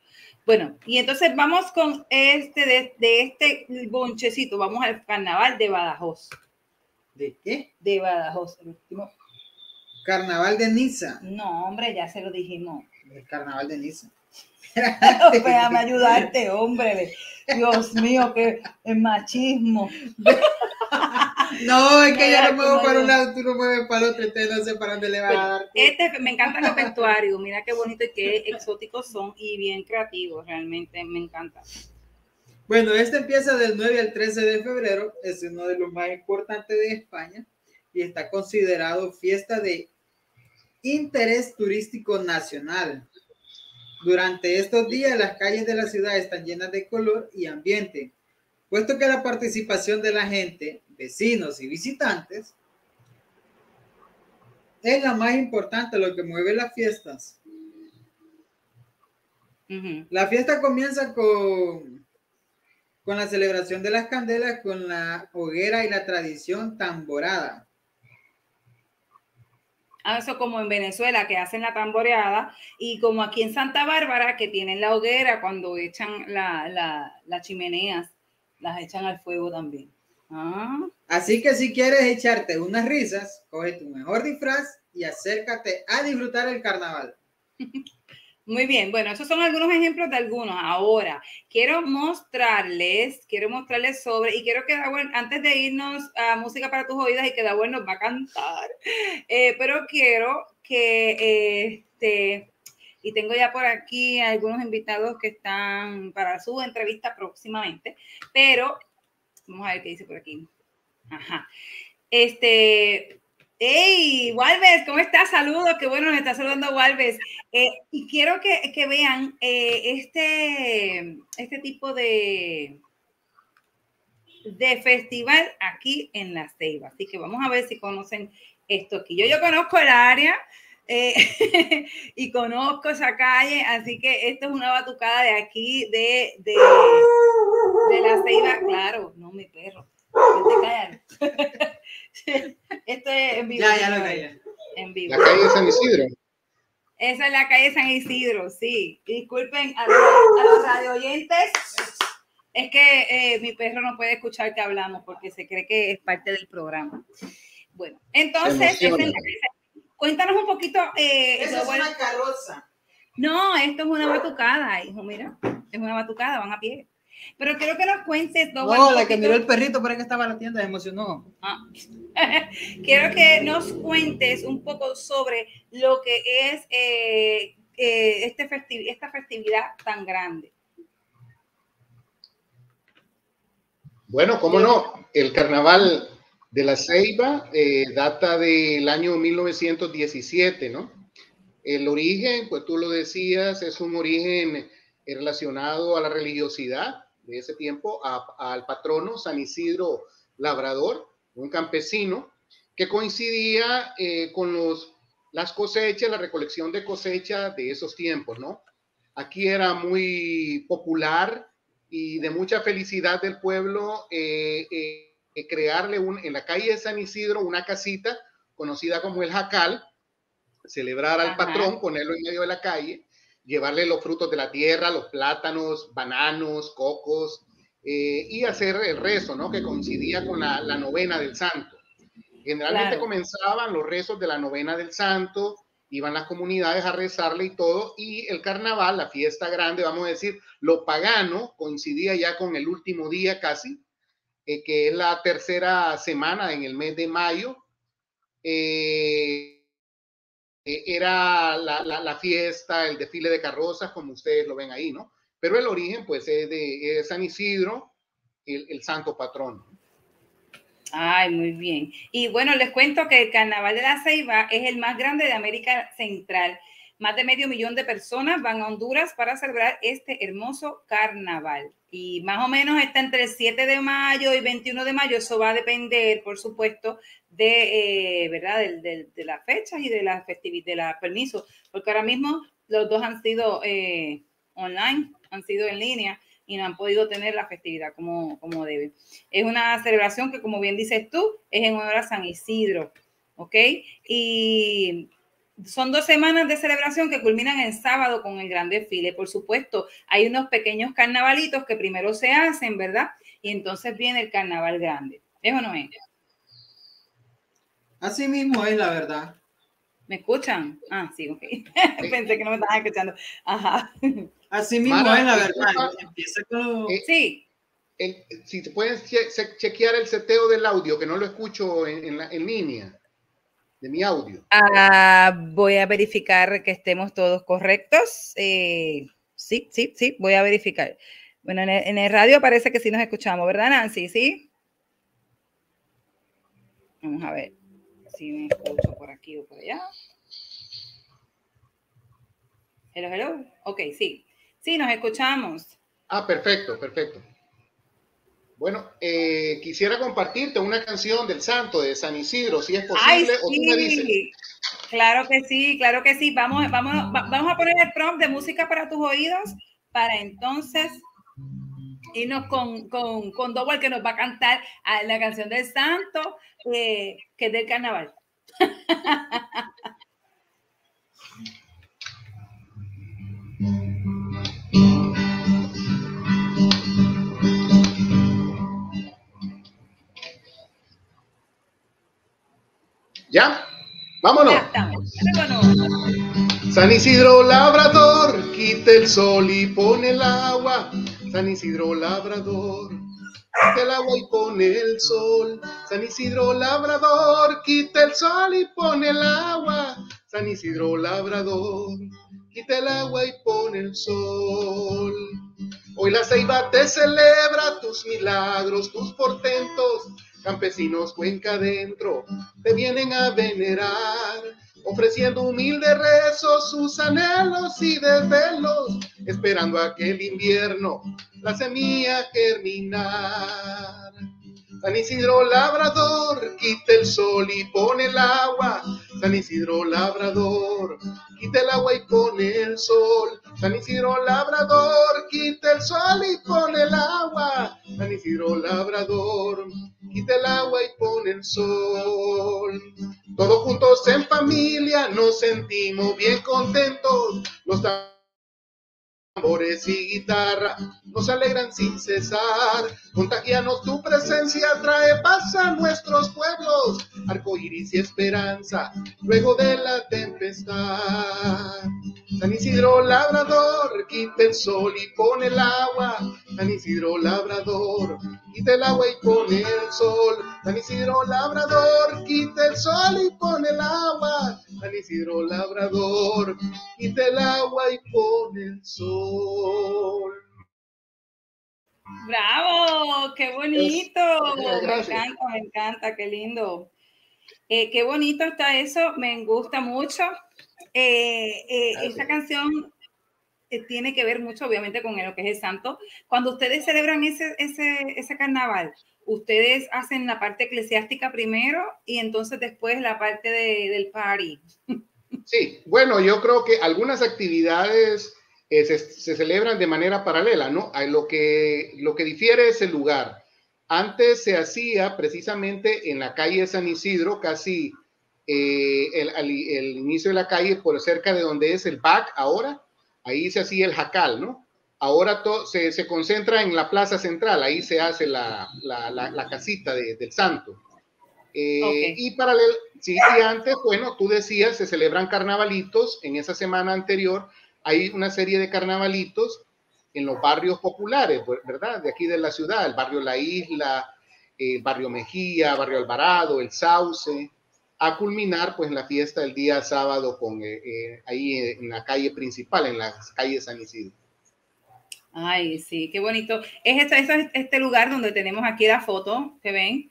A: Bueno, y entonces vamos con este, de, de este bonchecito, vamos al carnaval de Badajoz.
B: ¿De qué?
A: De Badajoz, el último.
B: Carnaval de Niza.
A: No, hombre, ya se lo dijimos.
B: El carnaval de Niza. [laughs]
A: Déjame ayudarte, hombre. Dios mío, qué machismo. [laughs]
B: No, es que yo no muevo para un lado, tú no mueves para el otro, entonces no sé para dónde le va a dar.
A: Este, me encantan los vestuarios, mira qué bonito y qué exóticos son y bien creativos, realmente me encanta.
B: Bueno, este empieza del 9 al 13 de febrero, es uno de los más importantes de España y está considerado fiesta de interés turístico nacional. Durante estos días las calles de la ciudad están llenas de color y ambiente, puesto que la participación de la gente, vecinos y visitantes es la más importante, lo que mueve las fiestas. La fiesta comienza con con la celebración de las candelas, con la hoguera y la tradición tamborada.
A: Ah, eso como en Venezuela, que hacen la tamboreada, y como aquí en Santa Bárbara, que tienen la hoguera cuando echan las chimeneas, las echan al fuego también. Ah.
B: Así que si quieres echarte unas risas, coge tu mejor disfraz y acércate a disfrutar el carnaval. [laughs]
A: Muy bien, bueno, esos son algunos ejemplos de algunos. Ahora, quiero mostrarles, quiero mostrarles sobre, y quiero que antes de irnos a Música para tus oídas y que Dawel nos va a cantar, eh, pero quiero que, este, y tengo ya por aquí algunos invitados que están para su entrevista próximamente, pero vamos a ver qué dice por aquí. Ajá. Este, Hey, Walves, ¿cómo estás? Saludos, qué bueno, nos está saludando Walves. Eh, y quiero que, vean eh, este, este tipo de, de festival aquí en La Ceiba. Así que vamos a ver si conocen esto aquí. Yo, yo conozco el área eh, [laughs] y conozco esa calle, así que esto es una batucada de aquí, de, de, de La Ceiba. Claro, no mi perro. [laughs] [laughs] Esto es en vivo.
B: Ya, ya lo.
A: En vivo.
C: La calle San Isidro.
A: Esa es la calle San Isidro, sí. Disculpen a los, a los radio oyentes. Es que eh, mi perro no puede escuchar que hablamos porque se cree que es parte del programa. Bueno, entonces, cuéntanos un poquito.
B: Eh, Esa es una carroza.
A: No, esto es una batucada, hijo, mira. Es una batucada, van a pie. Pero quiero que nos cuentes.
B: No, la que miró el perrito para que estaba en la tienda se emocionó.
A: Ah. [laughs] quiero que nos cuentes un poco sobre lo que es eh, eh, este esta festividad tan grande.
C: Bueno, cómo no, el carnaval de la Ceiba eh, data del año 1917, ¿no? El origen, pues tú lo decías, es un origen relacionado a la religiosidad de ese tiempo, al patrono San Isidro Labrador, un campesino, que coincidía eh, con los, las cosechas, la recolección de cosecha de esos tiempos, ¿no? Aquí era muy popular y de mucha felicidad del pueblo eh, eh, crearle un, en la calle de San Isidro una casita conocida como el Jacal, celebrar al patrón, ponerlo en medio de la calle, llevarle los frutos de la tierra, los plátanos, bananos, cocos, eh, y hacer el rezo, ¿no? Que coincidía con la, novena del santo. Generalmente comenzaban los rezos de la novena del santo, iban las comunidades a rezarle y todo, y el carnaval, la fiesta grande, vamos a decir, lo pagano, coincidía ya con el último día casi, eh, que es la tercera semana en el mes de mayo. Eh, eh, era la, fiesta, el desfile de carrozas, como ustedes lo ven ahí, ¿no? Pero el origen, pues, es de San Isidro, el, el santo patrón.
A: Ay, muy bien. Y bueno, les cuento que el Carnaval de la Ceiba es el más grande de América Central. Más de medio millón de personas van a Honduras para celebrar este hermoso carnaval. Y más o menos está entre el 7 de mayo y 21 de mayo. Eso va a depender, por supuesto, de, eh, ¿verdad? De, las fechas y de la festividad, de la permiso. Porque ahora mismo los dos han sido eh, online, han sido en línea y no han podido tener la festividad como, como debe. Es una celebración que, como bien dices tú, es en honor a San Isidro, ¿ok? Y son dos semanas de celebración que culminan el sábado con el gran desfile. Por supuesto, hay unos pequeños carnavalitos que primero se hacen, ¿verdad? Y entonces viene el carnaval grande. ¿Es o no es?
B: Así mismo es la verdad.
A: ¿Me escuchan? Ah, sí, ok. [laughs] Pensé que no me estaban escuchando. Ajá.
B: Así mismo es la verdad. Empieza con...
A: Eh, sí.
C: si te puedes chequear el seteo del audio, que no lo escucho en, en, línea, de mi audio.
A: Ah, voy a verificar que estemos todos correctos. Eh, sí, sí, sí, voy a verificar. Bueno, en el, radio parece que sí nos escuchamos, ¿verdad, Nancy? Sí. Vamos a ver si me escucho por aquí o por allá. Hello, hello. Ok, sí. Sí, nos escuchamos.
C: Ah, perfecto, perfecto. Bueno, eh, quisiera compartirte una canción del santo de San Isidro, si es posible, o tú me dices.
A: Claro que sí, claro que sí. Vamos, vamos, vamos a poner el prompt de música para tus oídos para entonces irnos con, con, con Double que nos va a cantar la canción del santo, eh, que es del carnaval. [laughs]
C: ¿Ya? Vámonos. San Isidro Labrador, quita el sol y pone el agua. San Isidro Labrador, quita el agua y pone el sol. San Isidro Labrador, quita el sol y pone el agua. San Isidro Labrador, quita el agua y pone el sol. Hoy la ceiba te celebra tus milagros, tus portentos campesinos cuenca adentro te vienen a venerar, ofreciendo humilde rezos sus anhelos y desvelos, esperando a que el invierno la semilla germinar. San Isidro Labrador, quita el sol y pone el agua. San Isidro Labrador, quita el agua y pone el sol. San Isidro Labrador, quita el sol y pone el agua. San Isidro Labrador, quita el agua y pone el sol. Todos juntos en familia nos sentimos bien contentos. Los tambores y guitarra nos alegran sin cesar. Contagianos tu presencia, trae paz a nuestros pueblos, arco iris y esperanza, luego de la tempestad. San Isidro Labrador, quita el sol y pone el agua. San Isidro Labrador, quita el agua y pone el sol. San Isidro Labrador, quita el sol y pone el agua. San Isidro Labrador, quita el agua y pone el sol.
A: Bravo, qué bonito. Me encanta, me encanta, qué lindo. Eh, qué bonito está eso, me gusta mucho. Eh, eh, esta canción tiene que ver mucho, obviamente, con lo que es el santo. Cuando ustedes celebran ese, ese, ese carnaval, ustedes hacen la parte eclesiástica primero y entonces después la parte de, del party.
C: Sí, bueno, yo creo que algunas actividades eh, se, se, celebran de manera paralela, ¿no? Lo que, lo que difiere es el lugar. Antes se hacía precisamente en la calle San Isidro, casi eh, el, el, inicio de la calle, por cerca de donde es el BAC ahora, ahí se hacía el jacal, ¿no? Ahora todo se, se, concentra en la plaza central, ahí se hace la, la, la, la casita de, del santo. Eh, okay. Y paralelo, sí, sí, antes, bueno, tú decías, se celebran carnavalitos, en esa semana anterior hay una serie de carnavalitos en los barrios populares, ¿verdad? De aquí de la ciudad, el barrio La Isla, el barrio Mejía, barrio Alvarado, el Sauce, a culminar pues la fiesta del día sábado con eh, eh, ahí en la calle principal, en la calle San Isidro.
A: Ay, sí, qué bonito. Es este, es este lugar donde tenemos aquí la foto que ven.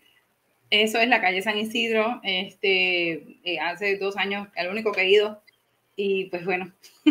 A: Eso es la calle San Isidro. Este, eh, hace dos años, el único que he ido. Y pues bueno, [laughs]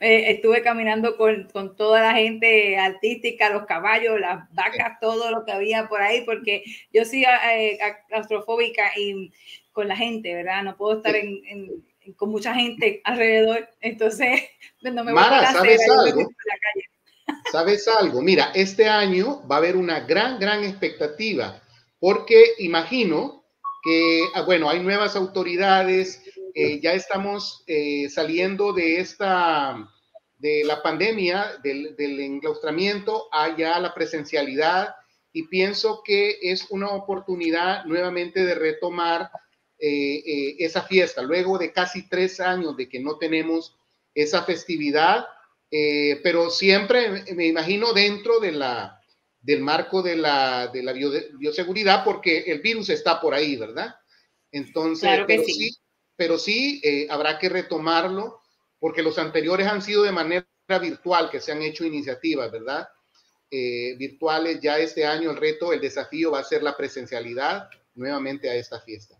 A: eh, estuve caminando con, con, toda la gente artística, los caballos, las vacas, todo lo que había por ahí, porque yo soy eh, claustrofóbica y con la gente, ¿verdad? No puedo estar en, en, con mucha gente alrededor, entonces [laughs] no me voy
C: Mara,
A: a
C: ¿sabes algo? La calle. [laughs] ¿Sabes algo? Mira, este año va a haber una gran, gran expectativa, porque imagino que, ah, bueno, hay nuevas autoridades, eh, ya estamos eh, saliendo de esta, de la pandemia, del, del enclaustramiento allá la presencialidad y pienso que es una oportunidad nuevamente de retomar eh, eh, esa fiesta. Luego de casi tres años de que no tenemos esa festividad, eh, pero siempre me imagino dentro de la, del marco de la, de la bio, bioseguridad porque el virus está por ahí, ¿verdad? Entonces,
A: claro
C: pero
A: sí,
C: sí pero sí habrá que retomarlo porque los anteriores han sido de manera virtual, que se han hecho iniciativas, ¿verdad? Virtuales. Ya este año el reto, el desafío va a ser la presencialidad nuevamente a esta fiesta.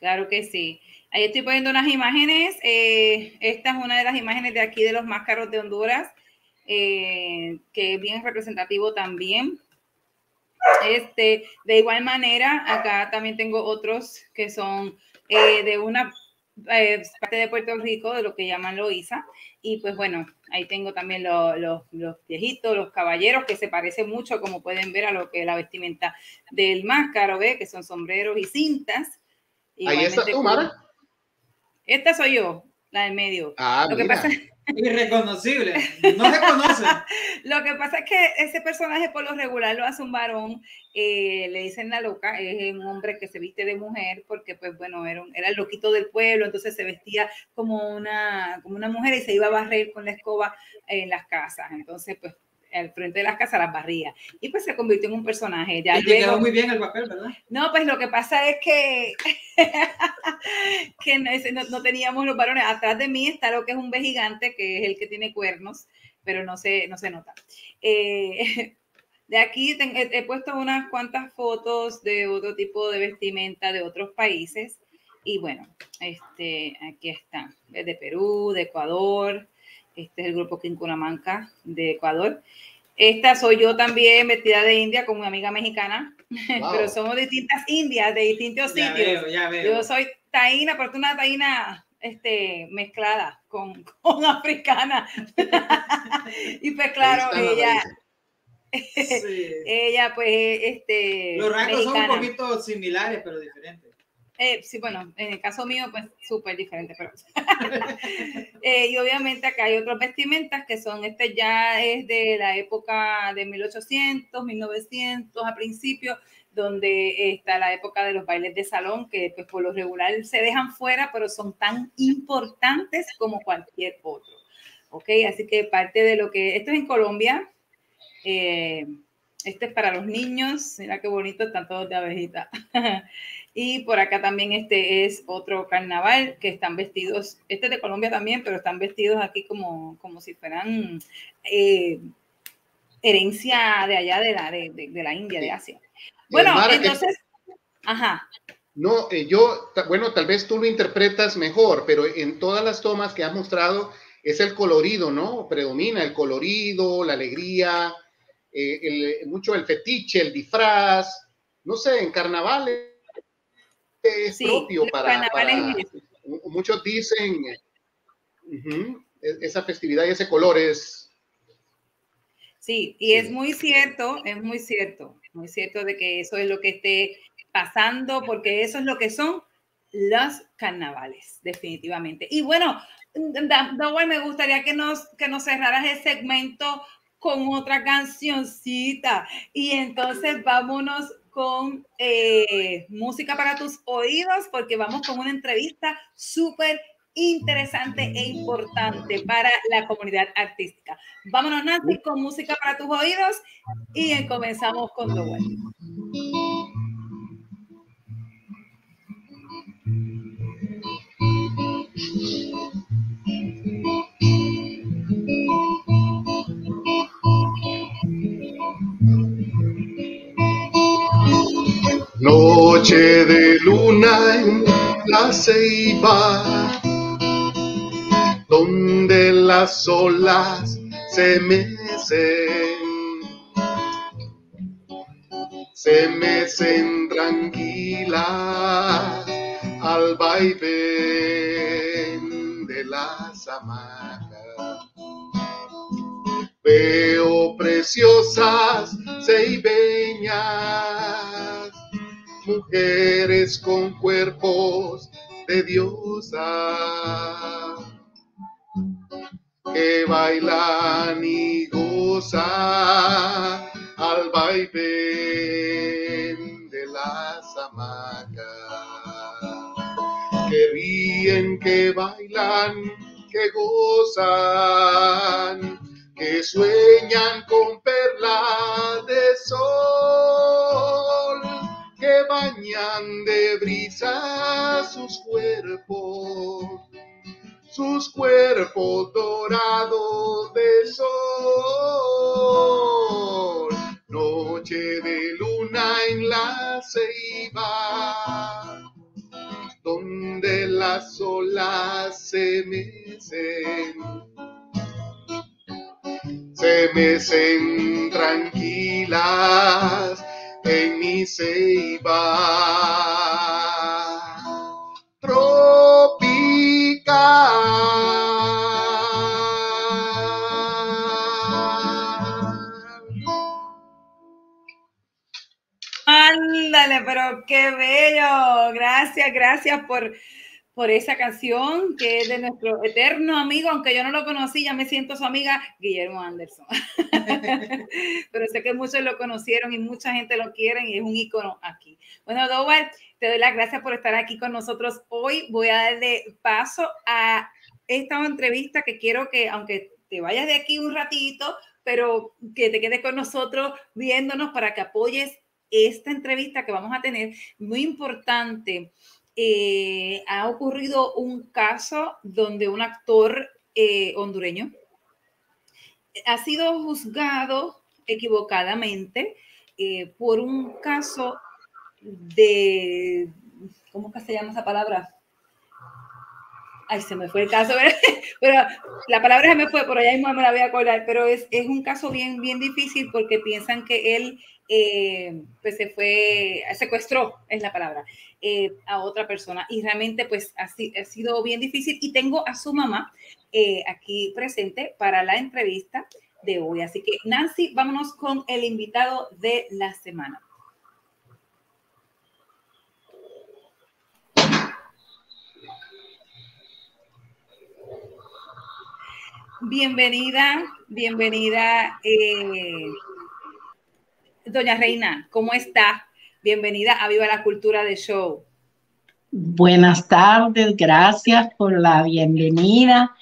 A: Claro que sí. Ahí estoy poniendo unas imágenes. Eh, esta es una de las imágenes de aquí de los máscaros de Honduras, eh, que es bien representativo también. Este, de igual manera, acá también tengo otros que son eh, de una parte de Puerto Rico, de lo que llaman Loíza. Y pues bueno, ahí tengo también los, los, los, viejitos, los caballeros, que se parece mucho, como pueden ver, a lo que es la vestimenta del máscaro, ¿ve? que son sombreros y cintas.
C: Ahí está tú, Mara.
A: Esta soy yo, la del medio.
C: Ah,
A: lo que pasa
B: Irreconocible, no se conoce. [laughs]
A: lo que pasa es que ese personaje por lo regular lo hace un varón, eh, le dicen la loca, es un hombre que se viste de mujer porque pues bueno, era, un, era el loquito del pueblo, entonces se vestía como una, como una mujer y se iba a barrer con la escoba en las casas, entonces pues al frente de las casas las barría y pues se convirtió en un personaje. Ya
B: y te quedó muy bien el papel, ¿verdad?
A: No, pues lo que pasa es que, [laughs] que no, no, teníamos los varones. Atrás de mí está lo que es un gigante, que es el que tiene cuernos, pero no se, no se nota. Eh, [laughs] de aquí he, he puesto unas cuantas fotos de otro tipo de vestimenta de otros países. Y bueno, este, aquí están, de Perú, de Ecuador, este es el grupo Quincunamanca de Ecuador. Esta soy yo también vestida de India con mi amiga mexicana, [laughs] wow. pero somos distintas Indias, de distintos
B: ya
A: sitios.
B: Veo, ya veo.
A: Yo soy taína, pero es una taína este, mezclada con, [laughs] con africana. [laughs] y pues claro, ella, ella pues, este...
B: Los rasgos son un poquito similares, pero diferentes.
A: Eh, sí, bueno, en el caso mío, pues súper diferente, pero... [laughs] eh, y obviamente acá hay otros vestimentas que son, este ya es de la época de 1800, 1900 a principios, donde está la época de los bailes de salón, que pues por lo regular se dejan fuera, pero son tan importantes como cualquier otro. ¿Ok? Así que parte de lo que... Esto es en Colombia. Eh, este es para los niños. Mira qué bonito, están todos de abejita. [laughs] Y por acá también este es otro carnaval que están vestidos, este es de Colombia también, pero están vestidos aquí como, como si fueran eh, herencia de allá de la, de, de, la India, de Asia. Bueno, entonces, ajá.
C: No, eh, yo, bueno, tal vez tú lo interpretas mejor, pero en todas las tomas que has mostrado es el colorido, ¿no? Predomina el colorido, la alegría, eh, el, mucho el fetiche, el disfraz, no sé, en carnavales es propio para, muchos dicen esa festividad y ese color es
A: sí y es muy cierto es muy cierto muy cierto de que eso es lo que esté pasando porque eso es lo que son los carnavales definitivamente. Y bueno Dawar, me gustaría que nos que nos cerraras el segmento con otra cancioncita. Y entonces vámonos con eh, música para tus oídos porque vamos con una entrevista súper interesante e importante para la comunidad artística. Vámonos, Nancy, con música para tus oídos y comenzamos con The
C: Noche de luna en la ceiba, donde las olas se mecen, se mecen tranquilas al vaivén de las hamacas. Veo preciosas ceibeñas mujeres con cuerpos de diosa que bailan y gozan al vaivén de las hamacas, que ríen, que bailan, que gozan, que sueñan
A: por por esa canción que es de nuestro eterno amigo, aunque yo no lo conocí, ya me siento su amiga, Guillermo Anderson. [laughs] Pero sé que muchos lo conocieron y mucha gente lo quiere y es un ícono aquí. Bueno, Dowell, te doy las gracias por estar aquí con nosotros hoy. Voy a darle paso a esta entrevista que quiero que, aunque te vayas de aquí un ratito, pero que te quedes con nosotros viéndonos para que apoyes esta entrevista que vamos a tener, muy importante eh, ha ocurrido un caso donde un actor eh, hondureño ha sido juzgado equivocadamente eh, por un caso de, ¿cómo que se llama esa palabra? ay, se me fue el caso, [laughs] pero la palabra se me fue, por allá mismo me la voy a acordar, pero es, es un caso bien, bien difícil porque piensan que él eh, pues se fue, secuestró, es la palabra, eh, a otra persona. Y realmente pues ha, ha, sido bien difícil. Y tengo a su mamá eh, aquí presente para la entrevista de hoy. Así que Nancy, vámonos con el invitado de la semana. Bienvenida, bienvenida. Eh, Doña Reina, ¿cómo está? Bienvenida a Viva la Cultura de Show.
D: Buenas tardes, gracias por la bienvenida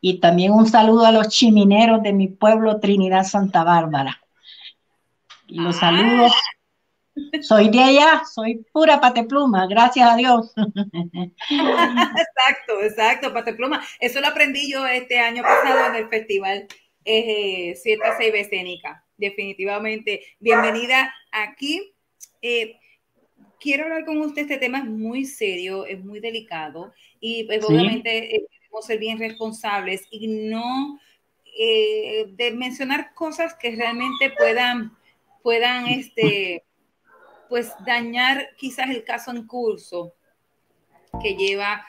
D: y también un saludo a los chimineros de mi pueblo Trinidad Santa Bárbara. Los ah. saludos. Soy de allá, soy pura patepluma, gracias a Dios. [laughs]
A: exacto, exacto, patepluma. Eso lo aprendí yo este año pasado en el festival eh, Siete Seis Escénica definitivamente. Bienvenida aquí. Eh, quiero hablar con usted, este tema es muy serio, es muy delicado y pues, obviamente eh, debemos ser bien responsables y no eh, de mencionar cosas que realmente puedan, puedan este, pues dañar quizás el caso en curso que lleva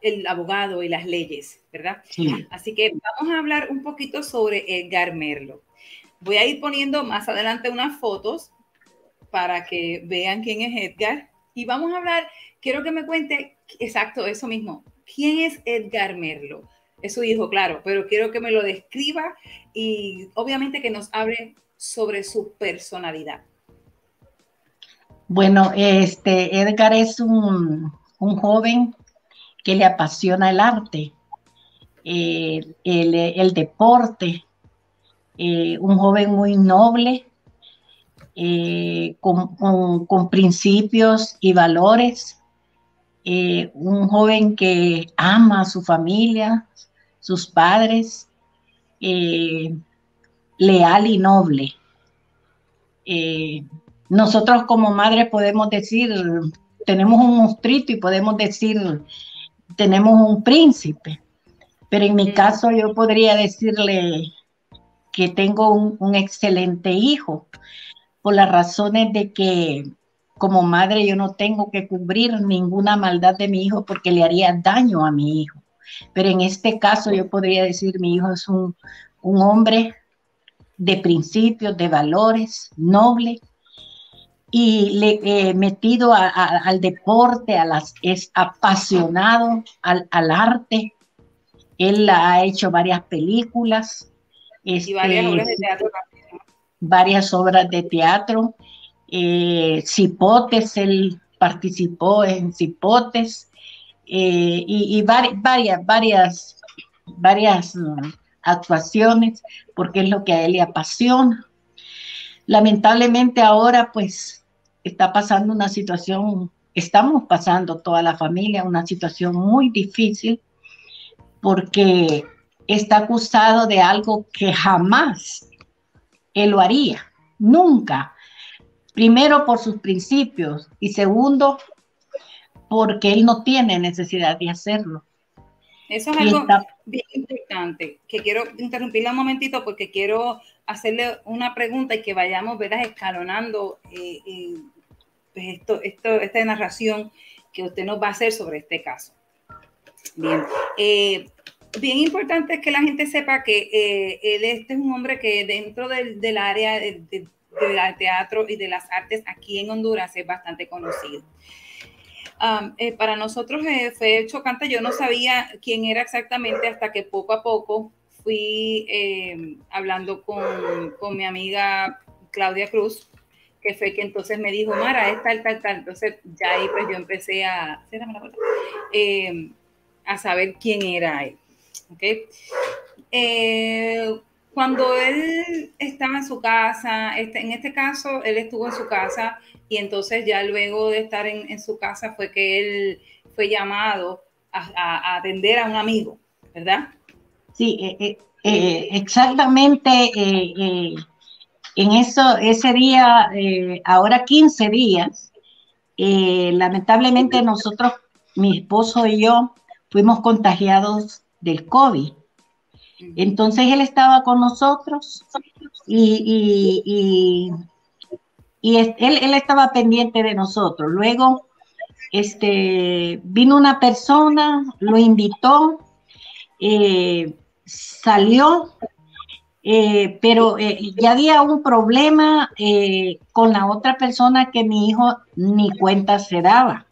A: el abogado y las leyes, ¿verdad? Así que vamos a hablar un poquito sobre Edgar Merlo. Voy a ir poniendo más adelante unas fotos para que vean quién es Edgar. Y vamos a hablar, quiero que me cuente exacto eso mismo. ¿Quién es Edgar Merlo? Es su hijo, claro, pero quiero que me lo describa y obviamente que nos hable sobre su personalidad.
D: Bueno, este Edgar es un, un joven que le apasiona el arte, eh, el, deporte, eh, un joven muy noble, eh, con, principios y valores, un joven que ama a su familia, sus padres, leal y noble. nosotros como madre podemos decir, tenemos un monstruito y podemos decir, tenemos un príncipe. Pero en mi caso yo podría decirle que tengo un, excelente hijo, por las razones de que como madre yo no tengo que cubrir ninguna maldad de mi hijo porque le haría daño a mi hijo. Pero en este caso yo podría decir mi hijo es un, hombre de principios, de valores, noble, y le he metido al deporte, a las, es apasionado al, arte. Él ha hecho varias películas.
A: y varias este, obras de teatro
D: Varias obras de teatro. Eh, Cipotes, él participó en Cipotes. Eh, y, varias, varias, varias mm, actuaciones, porque es lo que a él le apasiona. Lamentablemente ahora, pues, está pasando una situación, estamos pasando toda la familia una situación muy difícil porque está acusado de algo que jamás él lo haría, nunca. Primero por sus principios y segundo porque él no tiene necesidad de hacerlo.
A: Eso es algo bien importante, que quiero interrumpirle un momentito porque quiero hacerle una pregunta y que vayamos ¿verdad? escalonando eh, eh, pues esto, esto, esta narración que usted nos va a hacer sobre este caso. Bien, eh, bien importante es que la gente sepa que él este es un hombre que dentro del, del área del teatro y de las artes aquí en Honduras es bastante conocido. Eh, para nosotros fue chocante, yo no sabía quién era exactamente hasta que poco a poco fui eh, hablando con, con, mi amiga Claudia Cruz, que fue que entonces me dijo, Mara, es tal, tal, tal. Entonces ya ahí pues yo empecé a, a saber quién era él. ¿okay? cuando él estaba en su casa, este, en este caso, él estuvo en su casa y entonces ya luego de estar en, su casa fue que él fue llamado a, atender a un amigo, ¿verdad?
D: Sí, eh, eh, eh, exactamente. en eso, ese día, ahora 15 días, lamentablemente nosotros mi esposo y yo fuimos contagiados del COVID. Entonces él estaba con nosotros y, y, y, él, él, estaba pendiente de nosotros. Luego este, vino una persona, lo invitó, salió, eh, pero eh, ya había un problema con la otra persona que mi hijo ni cuenta se daba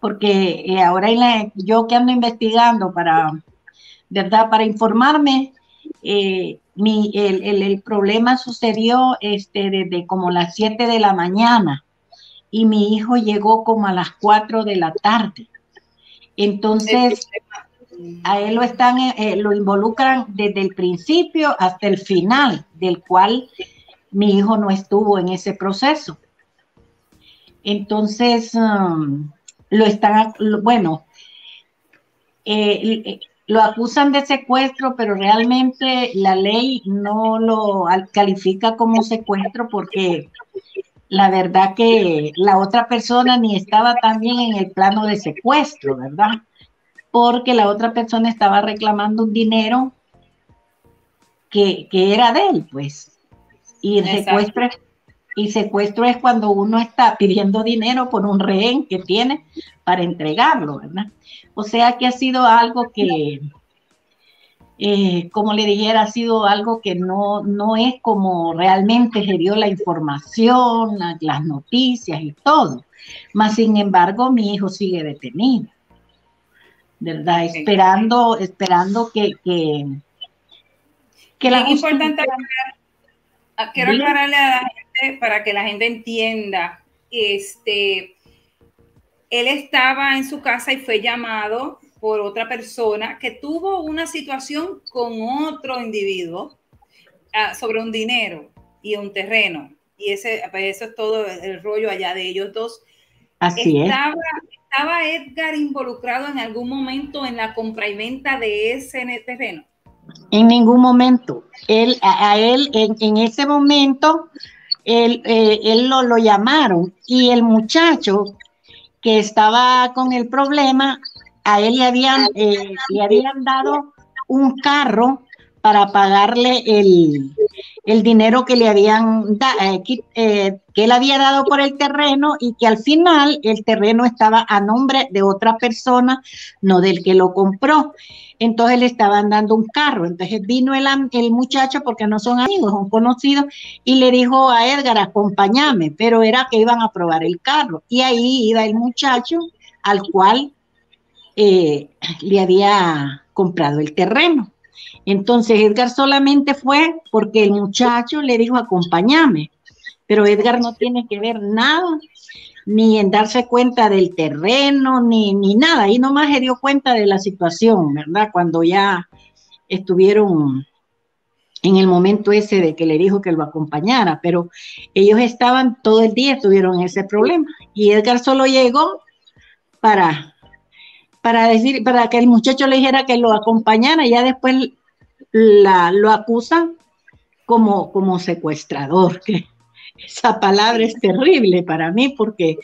D: porque eh, ahora yo que ando investigando para, ¿verdad? Para informarme, eh, mi, el, problema sucedió este, desde como las 7 de la mañana y mi hijo llegó como a las 4 de la tarde. Entonces, a él lo están, eh, lo involucran desde el principio hasta el final, del cual mi hijo no estuvo en ese proceso. Entonces, um, lo están, bueno, eh, lo acusan de secuestro, pero realmente la ley no lo califica como secuestro porque la verdad que la otra persona ni estaba también en el plano de secuestro, ¿verdad? Porque la otra persona estaba reclamando un dinero que, era de él, pues. Y el secuestro y secuestro es cuando uno está pidiendo dinero por un rehén que tiene para entregarlo, ¿verdad? O sea que ha sido algo que, eh, como le dijera, ha sido algo que no, no es como realmente se dio la información, las noticias y todo. Mas, sin embargo, mi hijo sigue detenido, ¿verdad? Esperando, esperando que... que,
A: que la importante ah, quiero aclararle a la para que la gente entienda, este, él estaba en su casa y fue llamado por otra persona que tuvo una situación con otro individuo ah, sobre un dinero y un terreno. Y ese, pues, eso es todo el rollo allá de ellos dos.
D: Así
A: estaba, ¿Estaba Edgar involucrado en algún momento en la compra y venta de ese terreno?
D: En ningún momento. Él, a, él en, ese momento él, eh, él lo, lo, llamaron y el muchacho que estaba con el problema, a él le habían, eh, le habían dado un carro para pagarle el, el dinero que le habían dado, eh, que él había dado por el terreno y que al final el terreno estaba a nombre de otra persona, no del que lo compró entonces le estaban dando un carro. Entonces vino el, el muchacho, porque no son amigos, son conocidos, y le dijo a Edgar, acompáñame, pero era que iban a probar el carro. Y ahí iba el muchacho al cual eh, le había comprado el terreno. Entonces Edgar solamente fue porque el muchacho le dijo, acompáñame, pero Edgar no tiene que ver nada ni en darse cuenta del terreno, ni, ni nada. Ahí nomás se dio cuenta de la situación, ¿verdad? Cuando ya estuvieron en el momento ese de que le dijo que lo acompañara, pero ellos estaban todo el día, tuvieron ese problema. Y Edgar solo llegó para, para decir, para que el muchacho le dijera que lo acompañara, y ya después la, lo acusan como, como secuestrador, que esa palabra es terrible para mí porque...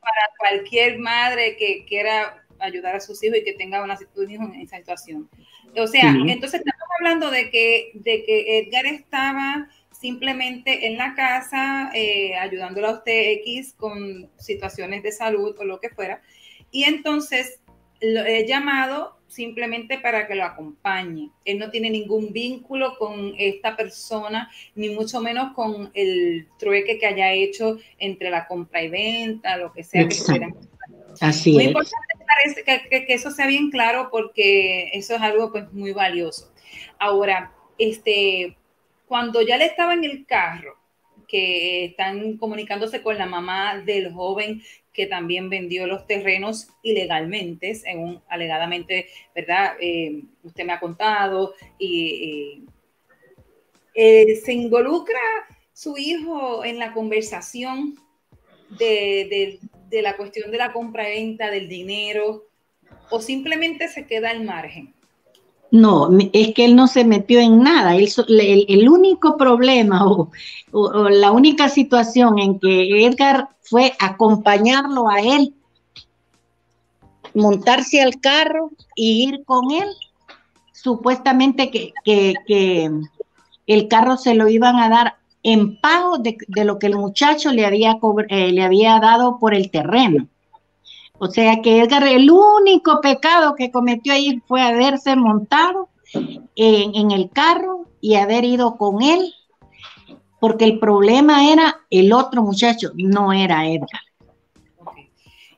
A: Para cualquier madre que quiera ayudar a sus hijos y que tenga una, un hijo en esa situación. O sea, entonces estamos hablando de que, de que Edgar estaba simplemente en la casa eh, ayudándole a usted X con situaciones de salud o lo que fuera. Y entonces lo he llamado simplemente para que lo acompañe. Él no tiene ningún vínculo con esta persona, ni mucho menos con el trueque que haya hecho entre la compra y venta, lo que sea que
D: Así muy
A: importante que, que, eso sea bien claro porque eso es algo pues muy valioso. Ahora, este, cuando ya le estaba en el carro, que están comunicándose con la mamá del joven que también vendió los terrenos ilegalmente, según alegadamente, ¿verdad? Eh, usted me ha contado, y eh, se involucra su hijo en la conversación de, de la cuestión de la compra-venta del dinero, o simplemente se queda al margen.
D: No, es que él no se metió en nada. el, único problema o, la única situación en que Edgar fue acompañarlo a él montarse al carro y ir con él. Supuestamente que, el carro se lo iban a dar en pago de, lo que el muchacho le había, eh, le había dado por el terreno. O sea que Edgar, el único pecado que cometió ahí fue haberse montado en, el carro y haber ido con él, porque el problema era el otro muchacho, no era Edgar.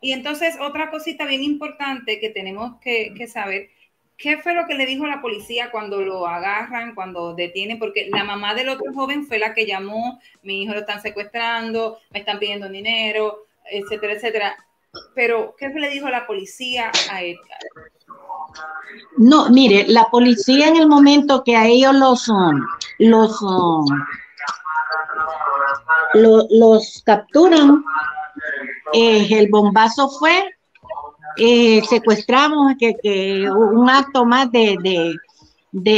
A: Y entonces otra cosita bien importante que tenemos que, saber, ¿qué fue lo que le dijo la policía cuando lo agarran, cuando detienen? Porque la mamá del otro joven fue la que llamó, mi hijo lo están secuestrando, me están pidiendo dinero, etcétera, etcétera. Pero, ¿qué le dijo la policía a Edgar?
D: No, mire, la policía en el momento que a ellos los, um, los, um, los capturan, eh, el bombazo fue, eh, secuestramos que, un acto más de,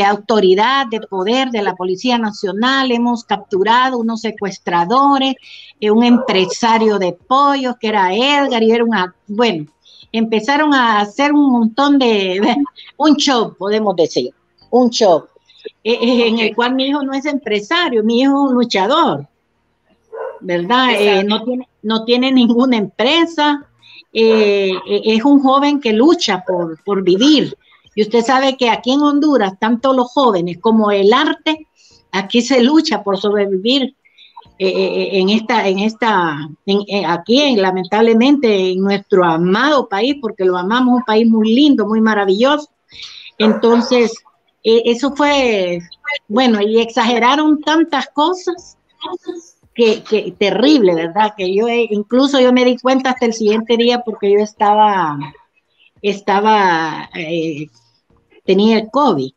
D: autoridad, de poder de la Policía Nacional, hemos capturado unos secuestradores, eh, un empresario de pollos que era Edgar y era una, bueno, empezaron a hacer un montón de, un show, podemos decir, un show, en el cual mi hijo no es empresario, mi hijo es un luchador. ¿verdad? Eh, no, tiene, no tiene ninguna empresa, eh, eh, es un joven que lucha por, por vivir. Y usted sabe que aquí en Honduras, tanto los jóvenes como el arte, aquí se lucha por sobrevivir en esta, en esta, aquí lamentablemente en nuestro amado país, porque lo amamos, un país muy lindo, muy maravilloso. Entonces, eso fue, bueno, y exageraron tantas cosas que, terrible, ¿verdad? Que yo incluso yo me di cuenta hasta el siguiente día porque yo estaba, estaba, eh, tenía el COVID,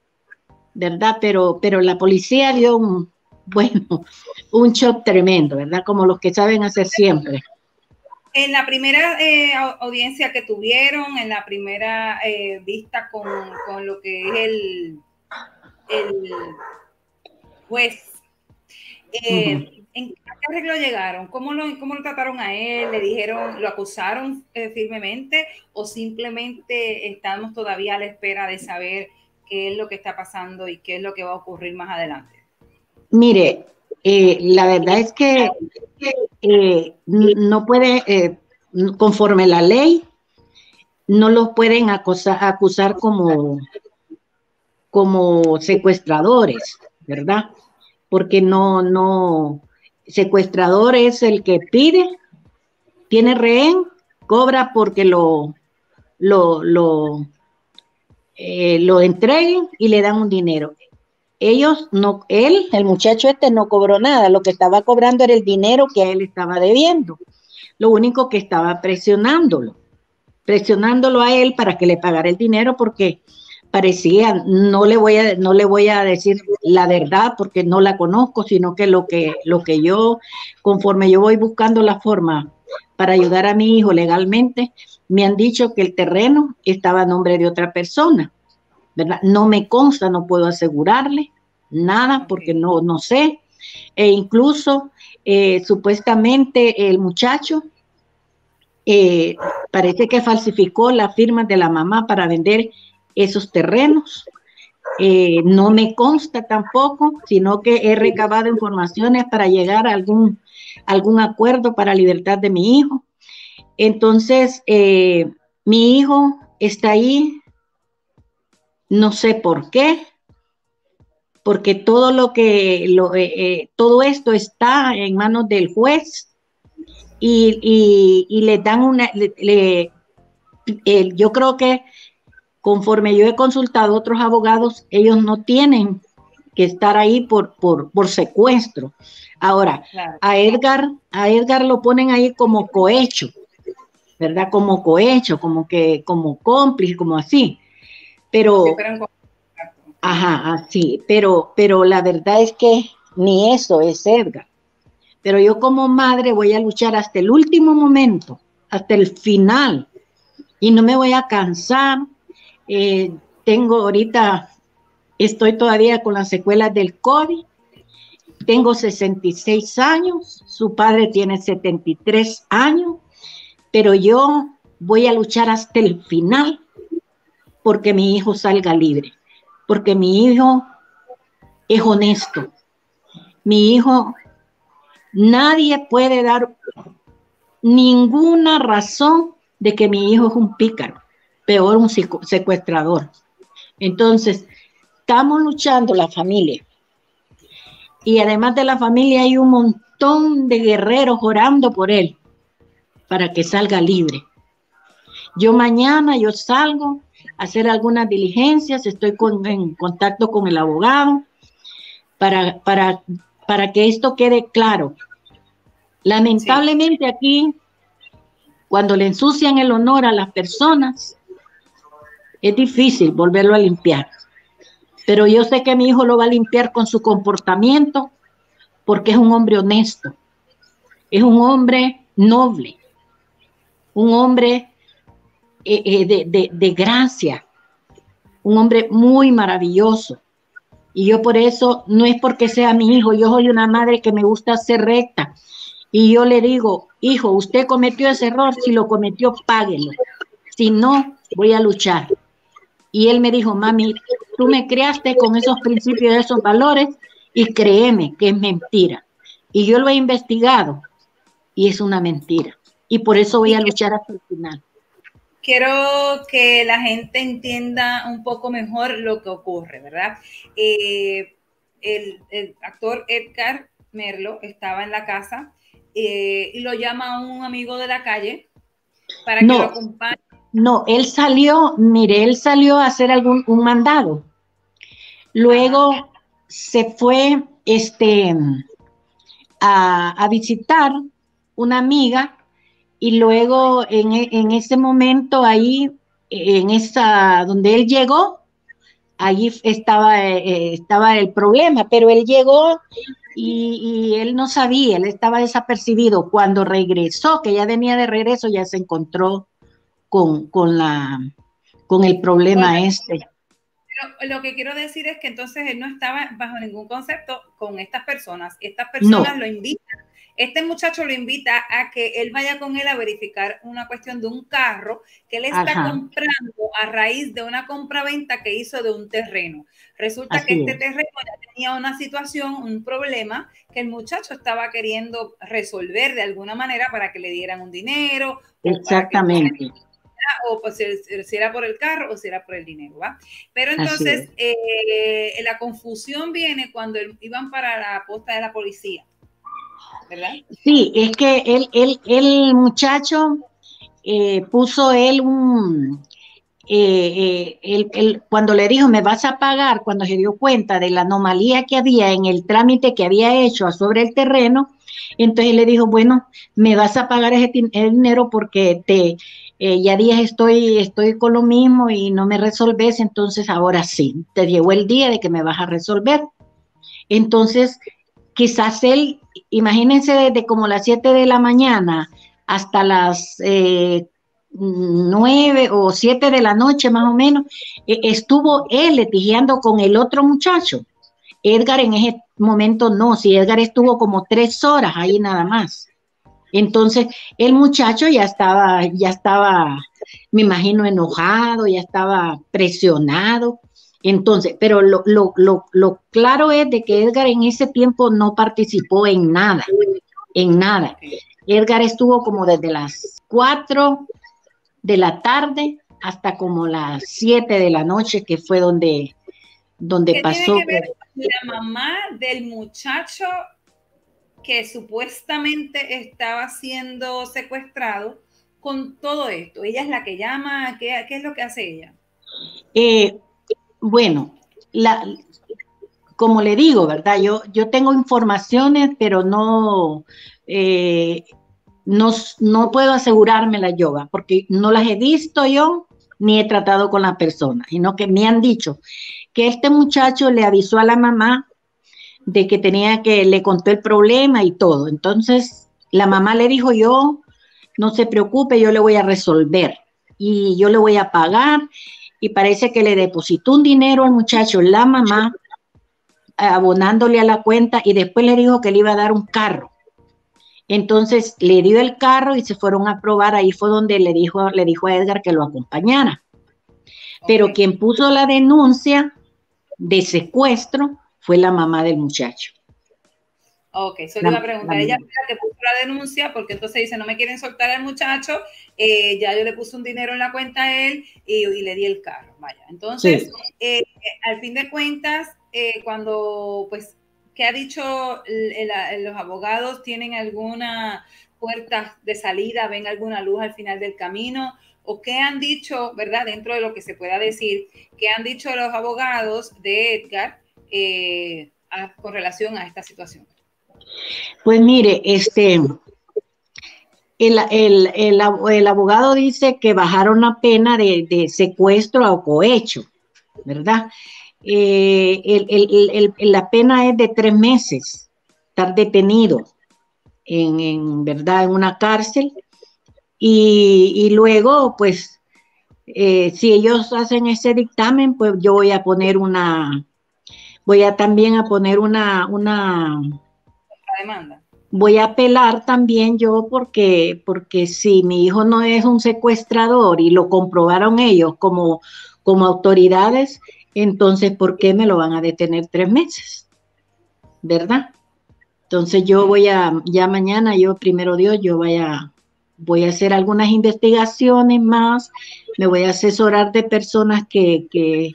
D: ¿verdad? Pero, pero la policía dio un, [laughs] bueno, un shock tremendo, ¿verdad? Como los que saben hacer siempre.
A: En la primera eh, audiencia que tuvieron, en la primera eh, vista con, lo que es el, el juez, ¿En qué arreglo llegaron? ¿Cómo lo, ¿Cómo lo trataron a él? ¿Le dijeron, lo acusaron eh, firmemente o simplemente estamos todavía a la espera de saber qué es lo que está pasando y qué es lo que va a ocurrir más adelante?
D: Mire, eh, la verdad es que eh, no puede, conforme la ley, no los pueden acusar, acusar como, como secuestradores, ¿verdad? Porque no, no, secuestrador es el que pide, tiene rehén, cobra porque lo, lo, lo, eh, lo entreguen y le dan un dinero. Ellos no, él, el muchacho este no cobró nada, lo que estaba cobrando era el dinero que a él estaba debiendo. Lo único que estaba presionándolo, presionándolo a él para que le pagara el dinero porque parecía, no le voy a, no le voy a decir la verdad porque no la conozco, sino que lo que, lo que yo, conforme yo voy buscando la forma para ayudar a mi hijo legalmente, me han dicho que el terreno estaba a nombre de otra persona, ¿verdad? No me consta, no puedo asegurarle nada porque no, no sé. E incluso, eh, supuestamente, el muchacho eh, parece que falsificó la firma de la mamá para vender esos terrenos. Eh, no me consta tampoco, sino que he recabado informaciones para llegar a algún, algún acuerdo para libertad de mi hijo. Entonces, eh, mi hijo está ahí, no sé por qué, porque todo lo que, lo, eh, todo esto está en manos del juez y, le dan una, yo creo que Conforme yo he consultado a otros abogados, ellos no tienen que estar ahí por, por, secuestro. Ahora, a Edgar, a Edgar lo ponen ahí como cohecho, ¿verdad? Como cohecho, como que, como cómplice, como así. Pero, ajá, así, pero, pero la verdad es que ni eso es Edgar. Pero yo como madre voy a luchar hasta el último momento, hasta el final, y no me voy a cansar eh, tengo ahorita, estoy todavía con las secuelas del COVID. Tengo 66 años, su padre tiene 73 años, pero yo voy a luchar hasta el final porque mi hijo salga libre, porque mi hijo es honesto. Mi hijo, nadie puede dar ninguna razón de que mi hijo es un pícaro, peor un secuestrador. Entonces, estamos luchando la familia. Y además de la familia hay un montón de guerreros orando por él para que salga libre. Yo mañana, yo salgo a hacer algunas diligencias, estoy en contacto con el abogado para, para, para que esto quede claro. Lamentablemente aquí, cuando le ensucian el honor a las personas, es difícil volverlo a limpiar. Pero yo sé que mi hijo lo va a limpiar con su comportamiento porque es un hombre honesto, es un hombre noble, un hombre eh, eh, de, gracia, un hombre muy maravilloso. Y yo por eso, no es porque sea mi hijo, yo soy una madre que me gusta ser recta. Y yo le digo, hijo, usted cometió ese error, si lo cometió, páguelo. Si no, voy a luchar. Y él me dijo, mami, tú me creaste con esos principios, esos valores, y créeme que es mentira. Y yo lo he investigado y es una mentira. Y por eso voy a luchar hasta el final
A: quiero que la gente entienda un poco mejor lo que ocurre, ¿verdad? Eh, el, actor Edgar Merlo estaba en la casa eh, y lo llama un amigo de la calle para que lo acompañe.
D: No, él salió, mire, él salió a hacer algún un mandado. Luego se fue este, a, visitar una amiga y luego en, en ese momento ahí, en esa, donde él llegó, allí estaba, eh, estaba el problema, pero él llegó y, y, él no sabía, él estaba desapercibido. Cuando regresó, que ya venía de regreso, ya se encontró con, con, la, con el problema este.
A: Pero lo que quiero decir es que entonces él no estaba bajo ningún concepto con estas personas. Estas personas lo invitan este muchacho lo invita a que él vaya con él a verificar una cuestión de un carro que él está comprando a raíz de una compraventa que hizo de un terreno. Resulta que este terreno ya tenía una situación, un problema que el muchacho estaba queriendo resolver de alguna manera para que le dieran un dinero.
D: Exactamente.
A: O pues, si era por el carro o si era por el dinero, ¿va? Pero entonces eh, la confusión viene cuando iban para la posta de la policía
D: Sí, es que el, el, muchacho eh, puso él un, eh, eh, cuando le dijo, me vas a pagar, cuando se dio cuenta de la anomalía que había en el trámite que había hecho sobre el terreno, entonces le dijo, bueno, me vas a pagar ese dinero porque te, ya días estoy, estoy con lo mismo y no me resolves, entonces ahora sí, te llegó el día de que me vas a resolver. Entonces, quizás él imagínense desde como las 7 de la mañana hasta las eh, 9 o 7 de la noche más o menos, e, estuvo él litigiando con el otro muchacho. Edgar en ese momento no, si Edgar estuvo como tres horas ahí nada más. Entonces, el muchacho ya estaba, ya estaba, me imagino, enojado, ya estaba presionado. Entonces, pero lo, lo, lo, lo, claro es de que Edgar en ese tiempo no participó en nada, en nada. Edgar estuvo como desde las 4 de la tarde hasta como las 7 de la noche, que fue donde, donde pasó.
A: Tiene que ver la mamá del muchacho que supuestamente estaba siendo secuestrado con todo esto. Ella es la que llama, ¿qué, es lo que hace ella?
D: Eh, bueno, como le digo, ¿verdad? Yo, tengo informaciones, pero no, eh, no, no, puedo asegurarme la yoga, porque no las he visto yo ni he tratado con la persona, sino que me han dicho que este muchacho le avisó a la mamá de que tenía que, le contó el problema y todo. Entonces, la mamá le dijo yo, no se preocupe, yo le voy a resolver y yo le voy a pagar y parece que le depositó un dinero al muchacho, la mamá, abonándole a la cuenta y después le dijo que le iba a dar un carro. Entonces le dio el carro y se fueron a probar, ahí fue donde le dijo, le dijo a Edgar que lo acompañara. Pero quien puso la denuncia de secuestro fue la mamá del muchacho.
A: Ok, solo iba a preguntar. Ella fue la que puso la denuncia porque entonces dice, no me quieren soltar al muchacho, eh, ya yo le puse un dinero en la cuenta a él y, le di el carro. Vaya, entonces, eh, al fin de cuentas, eh, cuando, pues, ¿qué ha dicho los abogados? ¿Tienen alguna puerta de salida? ¿Ven alguna luz al final del camino? ¿O qué han dicho, verdad, dentro de lo que se pueda decir, qué han dicho los abogados de Edgar con relación a esta situación?
D: Pues mire, este, el, abogado dice que bajaron la pena de, secuestro o cohecho, ¿verdad? Eh, la pena es de tres meses, estar detenido en, ¿verdad? En una cárcel. Y, luego, pues, eh, si ellos hacen ese dictamen, pues yo voy a poner una, voy a también a poner una, una,
A: demanda.
D: Voy a apelar también yo porque, porque si mi hijo no es un secuestrador y lo comprobaron ellos como, como autoridades, entonces ¿por qué me lo van a detener tres meses? ¿Verdad? Entonces yo voy a, ya mañana, yo primero Dios, yo voy a, voy a hacer algunas investigaciones más, me voy a asesorar de personas que, que,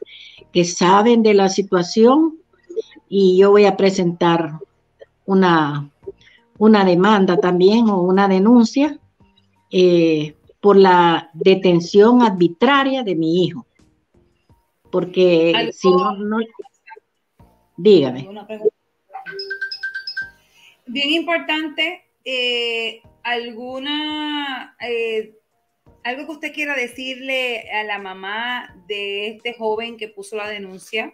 D: que saben de la situación y yo voy a presentar una, una demanda también o una denuncia eh, por la detención arbitraria de mi hijo. Porque si no, no, dígame.
A: Bien importante, eh, alguna, eh, algo que usted quiera decirle a la mamá de este joven que puso la denuncia.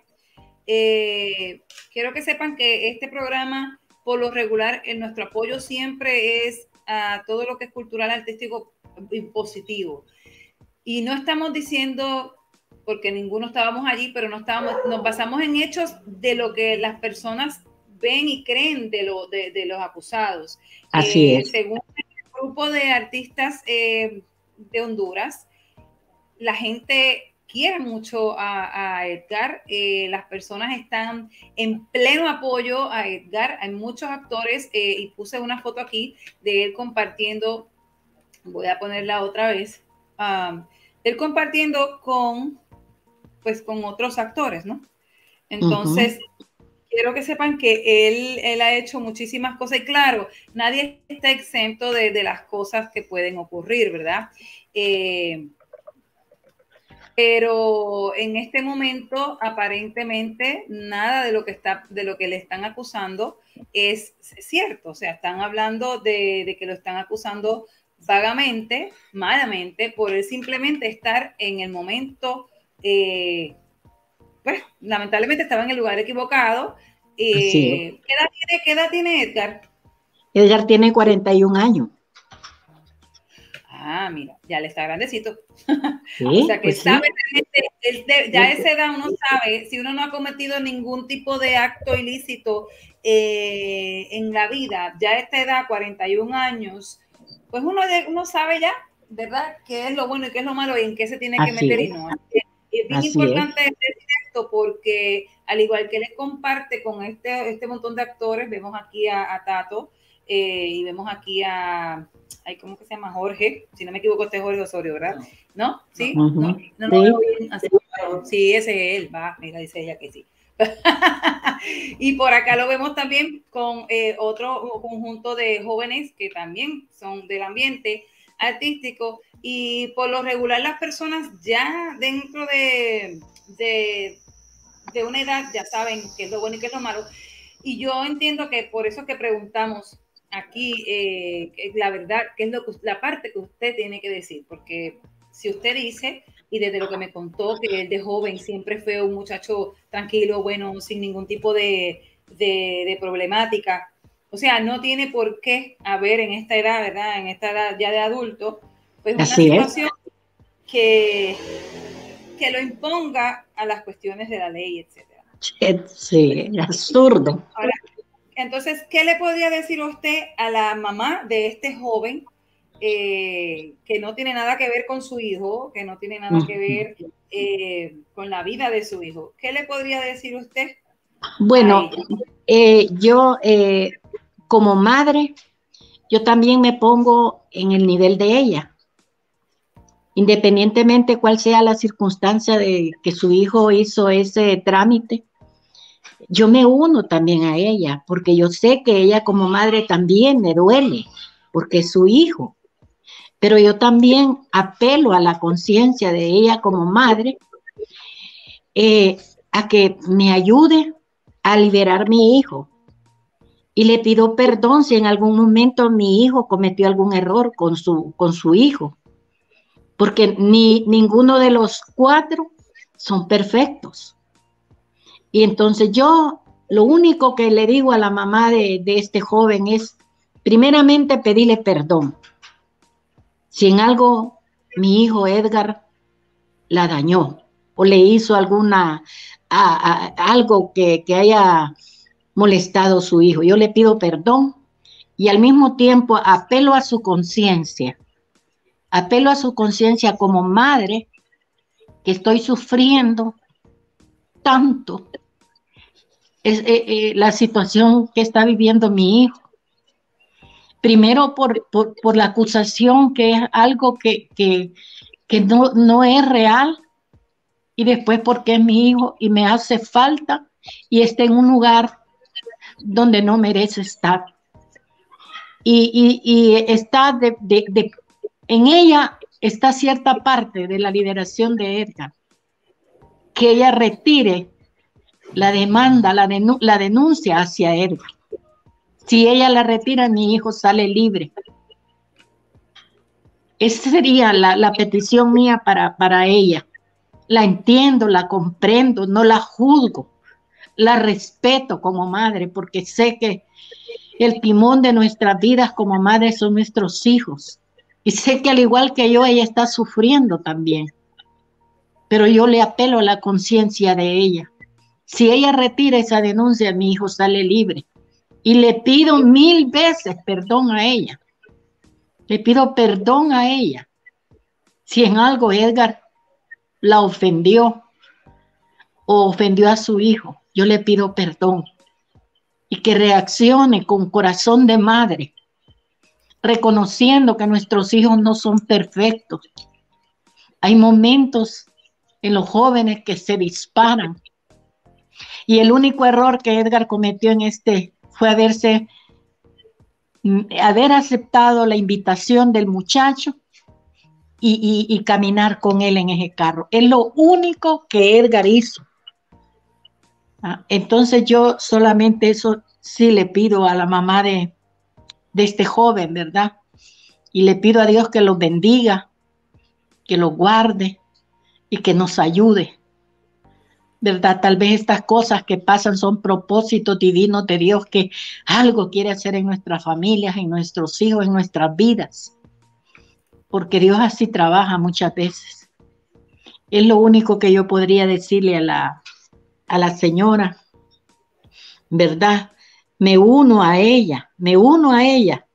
A: Quiero que sepan que este programa por lo regular, en nuestro apoyo siempre es a todo lo que es cultural, artístico y positivo. Y no estamos diciendo, porque ninguno estábamos allí, pero no estábamos, nos basamos en hechos de lo que las personas ven y creen de, lo, de, los acusados.
D: Así eh, es.
A: Según el grupo de artistas eh, de Honduras, la gente quiere mucho a, Edgar. Eh, las personas están en pleno apoyo a Edgar. Hay muchos actores eh, y puse una foto aquí de él compartiendo. Voy a ponerla otra vez. él compartiendo con, pues, con otros actores, ¿no? Entonces, quiero que sepan que él, él, ha hecho muchísimas cosas y claro, nadie está exento de, de las cosas que pueden ocurrir, ¿verdad? Eh, pero en este momento aparentemente nada de lo que está de lo que le están acusando es cierto, o sea, están hablando de, que lo están acusando vagamente, malamente, por él simplemente estar en el momento, eh, pues lamentablemente estaba en el lugar equivocado. Eh, ¿qué, edad tiene, ¿Qué edad tiene Edgar?
D: Edgar tiene 41 años.
A: Ah, mira, ya le está grandecito. [laughs] o sea que pues sabe, ya a esa edad uno sabe, si uno no ha cometido ningún tipo de acto ilícito eh, en la vida, ya a esta edad, 41 años, pues uno, uno sabe ya, ¿verdad?, qué es lo bueno y qué es lo malo y en qué se tiene que meter y no. Es bien importante decir esto porque al igual que le comparte con este, este montón de actores, vemos aquí a, Tato eh, y vemos aquí a ay, ¿cómo que se llama? Jorge, si no me equivoco, este es Jorge Osorio, ¿verdad? ¿No? ¿Sí? ¿No? no, no, sí, ese es él, va, mira, dice ella que sí. [laughs] y por acá lo vemos también con eh, otro conjunto de jóvenes que también son del ambiente artístico y por lo regular las personas ya dentro de, de, de una edad ya saben qué es lo bueno y qué es lo malo. Y yo entiendo que por eso que preguntamos aquí eh, la verdad, que es lo la parte que usted tiene que decir, porque si usted dice, y desde lo que me contó, que él de joven siempre fue un muchacho tranquilo, bueno, sin ningún tipo de, de, problemática, o sea, no tiene por qué haber en esta edad, ¿verdad? En esta edad ya de adulto, pues una situación que, que lo imponga a las cuestiones de la ley, etcétera.
D: Sí, absurdo.
A: Ahora, entonces, ¿qué le podría decir usted a la mamá de este joven eh, que no tiene nada que ver con su hijo, que no tiene nada que ver eh, con la vida de su hijo? ¿Qué le podría decir usted?
D: Bueno, eh, yo como madre, yo también me pongo en el nivel de ella. Independientemente cuál sea la circunstancia de que su hijo hizo ese trámite, yo me uno también a ella, porque yo sé que ella como madre también me duele, porque es su hijo. Pero yo también apelo a la conciencia de ella como madre eh, a que me ayude a liberar mi hijo. Y le pido perdón si en algún momento mi hijo cometió algún error con su, con su hijo, porque ni ninguno de los cuatro son perfectos. Y entonces yo lo único que le digo a la mamá de, este joven es, primeramente, pedirle perdón. Si en algo mi hijo Edgar la dañó o le hizo alguna, algo que, que haya molestado a su hijo, yo le pido perdón y al mismo tiempo apelo a su conciencia. Apelo a su conciencia como madre que estoy sufriendo tanto es eh, eh, la situación que está viviendo mi hijo. Primero por, por, la acusación que es algo que, que, no, no es real y después porque es mi hijo y me hace falta y está en un lugar donde no merece estar. Y, y, está de, de, de, en ella está cierta parte de la liberación de Edgar, que ella retire la demanda, la, la denuncia hacia él. Si ella la retira, mi hijo sale libre. Esa sería la, petición mía para, para ella. La entiendo, la comprendo, no la juzgo, la respeto como madre, porque sé que el timón de nuestras vidas como madre son nuestros hijos. Y sé que al igual que yo, ella está sufriendo también. Pero yo le apelo a la conciencia de ella. Si ella retira esa denuncia, mi hijo sale libre. Y le pido mil veces perdón a ella. Le pido perdón a ella. Si en algo Edgar la ofendió o ofendió a su hijo, yo le pido perdón. Y que reaccione con corazón de madre, reconociendo que nuestros hijos no son perfectos. Hay momentos en los jóvenes que se disparan y el único error que Edgar cometió en este fue haberse, mm, haber aceptado la invitación del muchacho y, caminar con él en ese carro. Es lo único que Edgar hizo. Ah, entonces yo solamente eso sí le pido a la mamá de, de este joven, ¿verdad? Y le pido a Dios que los bendiga, que los guarde y que nos ayude ¿verdad? Tal vez estas cosas que pasan son propósitos divinos de Dios que algo quiere hacer en nuestras familias, en nuestros hijos, en nuestras vidas. Porque Dios así trabaja muchas veces. Es lo único que yo podría decirle a la, a la señora, ¿verdad? Me uno a ella, me uno a ella.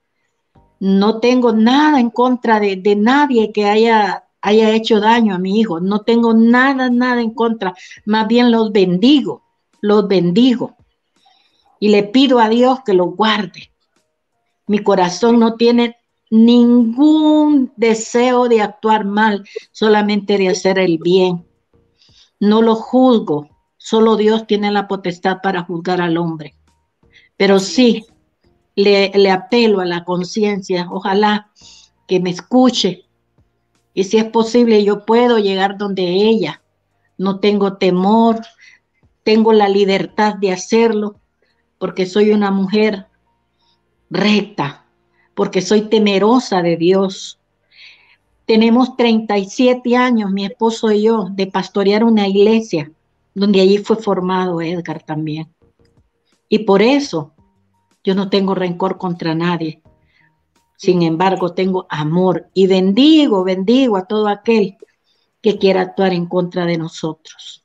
D: No tengo nada en contra de, de nadie que haya haya hecho daño a mi hijo. No tengo nada, nada en contra. Más bien los bendigo, los bendigo. Y le pido a Dios que los guarde. Mi corazón no tiene ningún deseo de actuar mal, solamente de hacer el bien. No lo juzgo, solo Dios tiene la potestad para juzgar al hombre. Pero sí, le, le apelo a la conciencia, ojalá que me escuche y si es posible, yo puedo llegar donde ella. No tengo temor, tengo la libertad de hacerlo, porque soy una mujer recta, porque soy temerosa de Dios. Tenemos 37 años, mi esposo y yo, de pastorear una iglesia, donde allí fue formado Edgar también. Y por eso yo no tengo rencor contra nadie. Sin embargo, tengo amor y bendigo, bendigo a todo aquel que quiera actuar en contra de nosotros.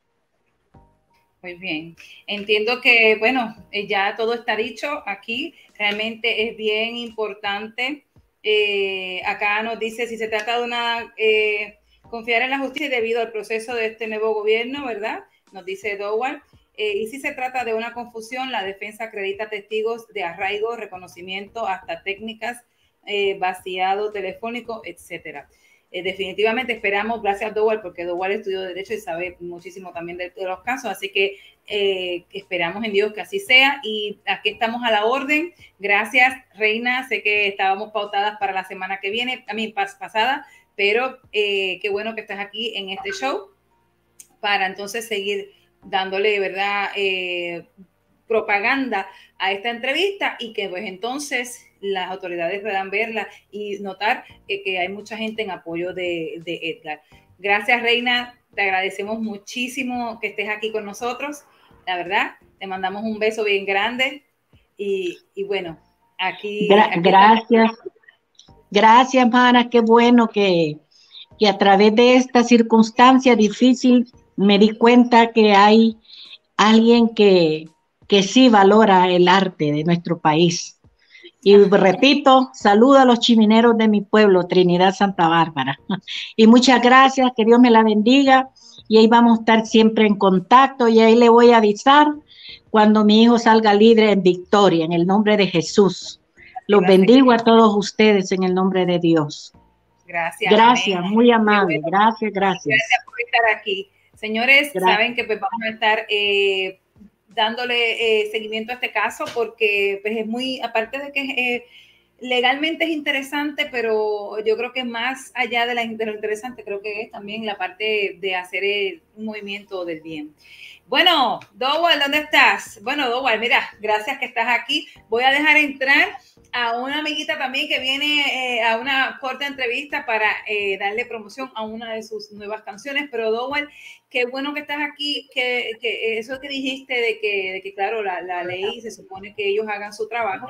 A: Muy bien. Entiendo que, bueno, eh, ya todo está dicho aquí. Realmente es bien importante. Eh, acá nos dice si se trata de una eh, confiar en la justicia debido al proceso de este nuevo gobierno, ¿verdad? Nos dice Dowell. y si se trata de una confusión, la defensa acredita testigos de arraigo, reconocimiento, hasta técnicas, vaciado telefónico, etcétera. Eh, definitivamente esperamos, gracias a Dowell, porque Dowell estudió Derecho y sabe muchísimo también de, los casos, así que eh, esperamos en Dios que así sea y aquí estamos a la orden. Gracias, Reina, sé que estábamos pautadas para la semana que viene, a mí pasada, pero eh, qué bueno que estás aquí en este show para entonces seguir dándole, ¿verdad? propaganda a esta entrevista y que pues entonces las autoridades puedan verla y notar que, hay mucha gente en apoyo de, Edgar. Gracias, Reina. Te agradecemos muchísimo que estés aquí con nosotros. La verdad, te mandamos un beso bien grande. Y, bueno, aquí.
D: gracias. Gracias, Mara. Qué bueno que, que a través de esta circunstancia difícil me di cuenta que hay alguien que, que sí valora el arte de nuestro país y repito, saludo a los chimineros de mi pueblo, Trinidad Santa Bárbara. [laughs] Y muchas gracias, que Dios me la bendiga. Y ahí vamos a estar siempre en contacto y ahí le voy a avisar cuando mi hijo salga libre en victoria, en el nombre de Jesús. Los bendigo a todos ustedes en el nombre de Dios.
A: Gracias.
D: Gracias, muy amable. Gracias, gracias.
A: Gracias por estar aquí. Señores, saben que pues, vamos a estar eh, dándole eh, seguimiento a este caso porque pues es muy, aparte de que eh, legalmente es interesante, pero yo creo que más allá de, la, lo interesante, creo que es también la parte de hacer un movimiento del bien. Bueno, Dowell, ¿dónde estás? Bueno, Dowell, mira, gracias que estás aquí. Voy a dejar entrar a una amiguita también que viene eh, a una corta entrevista para darle promoción a una de sus nuevas canciones. Pero Dowell, qué bueno que estás aquí, que, eso que dijiste de que, de que claro, la, ley se supone que ellos hagan su trabajo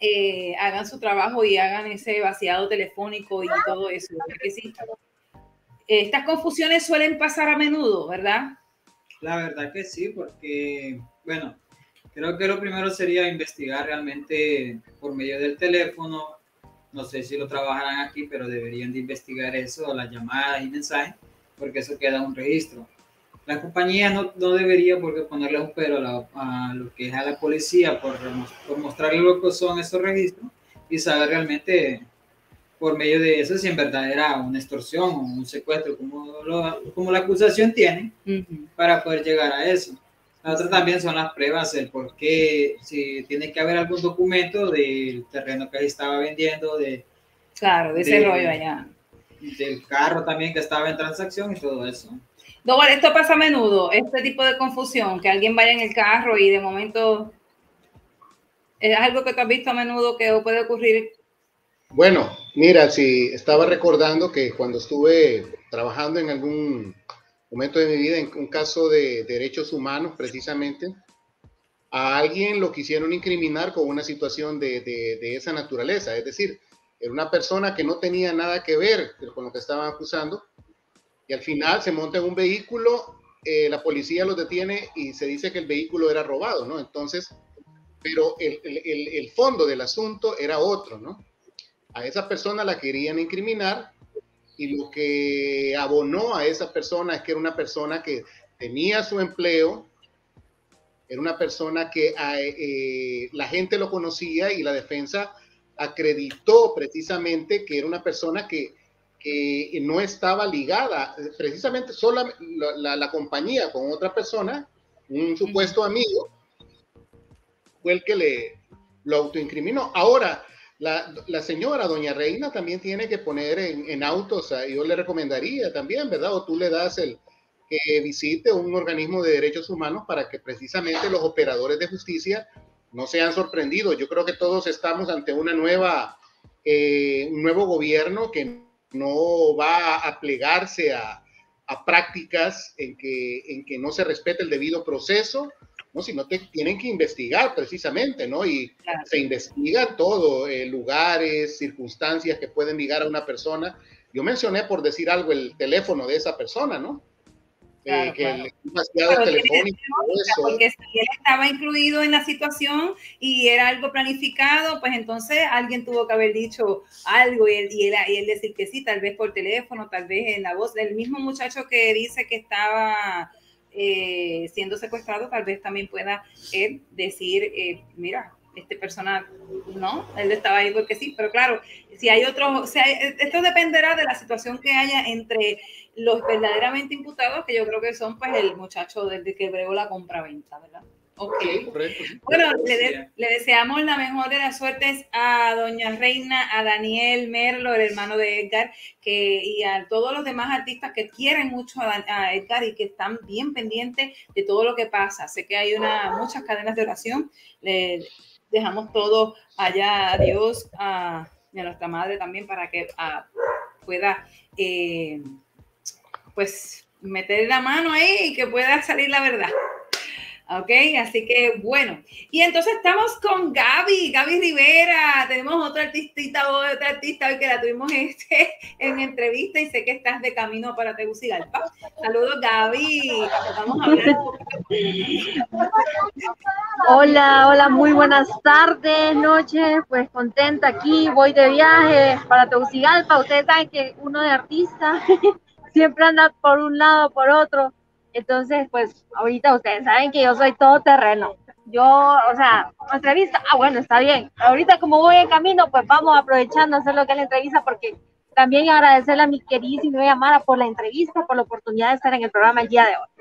A: eh, hagan su trabajo y hagan ese vaciado telefónico y todo eso. Estas confusiones suelen pasar a menudo, ¿verdad?
B: La verdad que sí, porque, bueno, creo que lo primero sería investigar realmente por medio del teléfono. No sé si lo trabajarán aquí, pero deberían de investigar eso, las llamadas y mensajes porque eso queda un registro. La compañía no, no debería porque ponerle un pero a, lo que es a la policía por, por mostrarle lo que son esos registros y saber realmente por medio de eso si en verdad era una extorsión o un secuestro, como, como la acusación tiene, para poder llegar a eso. La otra también son las pruebas, el por qué, si tiene que haber algún documento del terreno que ahí estaba vendiendo, de...
A: Claro, de ese rollo allá
B: del carro también que estaba en transacción y todo eso.
A: No, vale, esto pasa a menudo, este tipo de confusión, que alguien vaya en el carro y de momento es algo que tú has visto a menudo que puede ocurrir.
C: Bueno, mira, si estaba recordando que cuando estuve trabajando en algún momento de mi vida, en un caso de derechos humanos precisamente, a alguien lo quisieron incriminar con una situación de, de, de esa naturaleza, es decir, era una persona que no tenía nada que ver con lo que estaban acusando. Y al final se monta en un vehículo, eh, la policía los detiene y se dice que el vehículo era robado, ¿no? Entonces, pero el, el, fondo del asunto era otro, ¿no? A esa persona la querían incriminar y lo que abonó a esa persona es que era una persona que tenía su empleo, era una persona que eh, la gente lo conocía y la defensa acreditó precisamente que era una persona que, no estaba ligada, precisamente solo la, compañía con otra persona, un supuesto amigo, fue el que le lo autoincriminó. Ahora, la, señora, doña Reina, también tiene que poner en, en autos, yo le recomendaría también, ¿verdad? O tú le das el que visite un organismo de derechos humanos para que precisamente los operadores de justicia no se han sorprendido. Yo creo que todos estamos ante una nueva, eh, un nuevo gobierno que no va a plegarse a, prácticas en que, en que no se respete el debido proceso, ¿no? sino que tienen que investigar precisamente, ¿no? Y se investiga todo, eh, lugares, circunstancias que pueden ligar a una persona. Yo mencioné, por decir algo, el teléfono de esa persona, ¿no? Eh, que claro. demasiado telefónico.
A: Eso. Porque si él estaba incluido en la situación y era algo planificado, pues entonces alguien tuvo que haber dicho algo y él, y él, y él decir que sí, tal vez por teléfono, tal vez en la voz del mismo muchacho que dice que estaba eh, siendo secuestrado, tal vez también pueda él decir, eh, mira, este persona, no, él estaba ahí porque sí, pero claro, si hay otro, o sea, esto dependerá de la situación que haya entre los verdaderamente imputados, que yo creo que son pues el muchacho desde que bregó la compra-venta, ¿verdad? Ok. Bueno, le, le, deseamos la mejor de las suertes a doña Reina, a Daniel Merlo, el hermano de Edgar, que, y a todos los demás artistas que quieren mucho a, a, Edgar y que están bien pendientes de todo lo que pasa. Sé que hay una, muchas cadenas de oración. Le dejamos todo allá a Dios, a, y a nuestra madre también, para que a, pueda... Eh, pues meter la mano ahí y que pueda salir la verdad. Ok, así que bueno. Y entonces estamos con Gaby, Gaby Rivera. Tenemos otra otra artista hoy que la tuvimos este, [laughs] en entrevista y sé que estás de camino para Tegucigalpa. Saludos, Gaby. A hablar.
E: Hola, hola, muy buenas tardes, noches. Pues contenta aquí, voy de viaje para Tegucigalpa. Ustedes saben que uno de artista siempre anda por un lado, por otro. Entonces, pues ahorita ustedes saben que yo soy todo terreno. Yo, o sea, entrevista, ah, bueno, está bien. Ahorita como voy en camino, pues vamos aprovechando a hacer lo que es la entrevista porque también agradecerle a mi queridísima Amara por la entrevista, por la oportunidad de estar en el programa el día de hoy.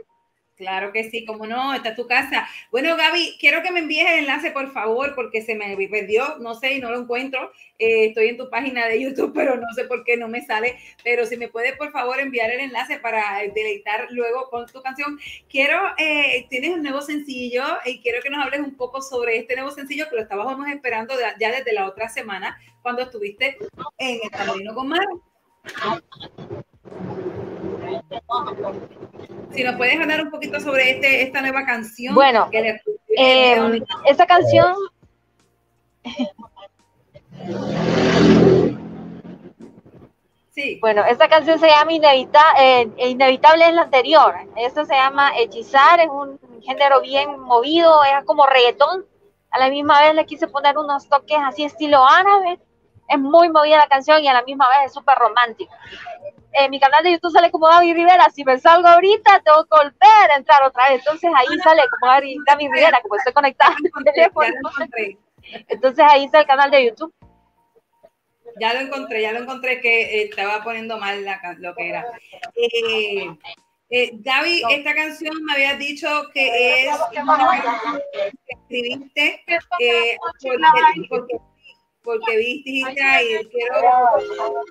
A: Claro que sí, como no, está tu casa. Bueno, Gaby, quiero que me envíes el enlace, por favor, porque se me perdió, no sé, y no lo encuentro. Eh, estoy en tu página de YouTube, [laughs] pero no sé por qué no me sale. Pero si me puedes, por favor, enviar el enlace para deleitar luego con tu canción. Quiero, eh, tienes un nuevo sencillo y quiero que nos hables un poco sobre este nuevo sencillo que lo estábamos esperando ya desde la otra semana, cuando estuviste en el Camerino con Maro. Si nos puedes hablar un poquito sobre este, esta nueva canción.
E: Bueno, que eh, esta canción... Sí. Bueno, esta canción se llama Inevita eh, Inevitable es la anterior. Esta se llama Hechizar, es un género bien movido, es como reggaetón. A la misma vez le quise poner unos toques así estilo árabe. Es muy movida la canción y a la misma vez es súper romántica en mi canal de YouTube sale como Gaby Rivera. Si me salgo ahorita, tengo que volver a entrar otra vez. Entonces ahí sale como Gaby, Rivera, como estoy conectada al teléfono. Entonces ahí está el canal de YouTube.
A: Ya lo encontré, ya lo encontré que eh, estaba poniendo mal la, lo que era. Eh, eh, Gaby, esta canción me habías dicho que es una canción que escribiste eh, porque, porque porque viste y quiero,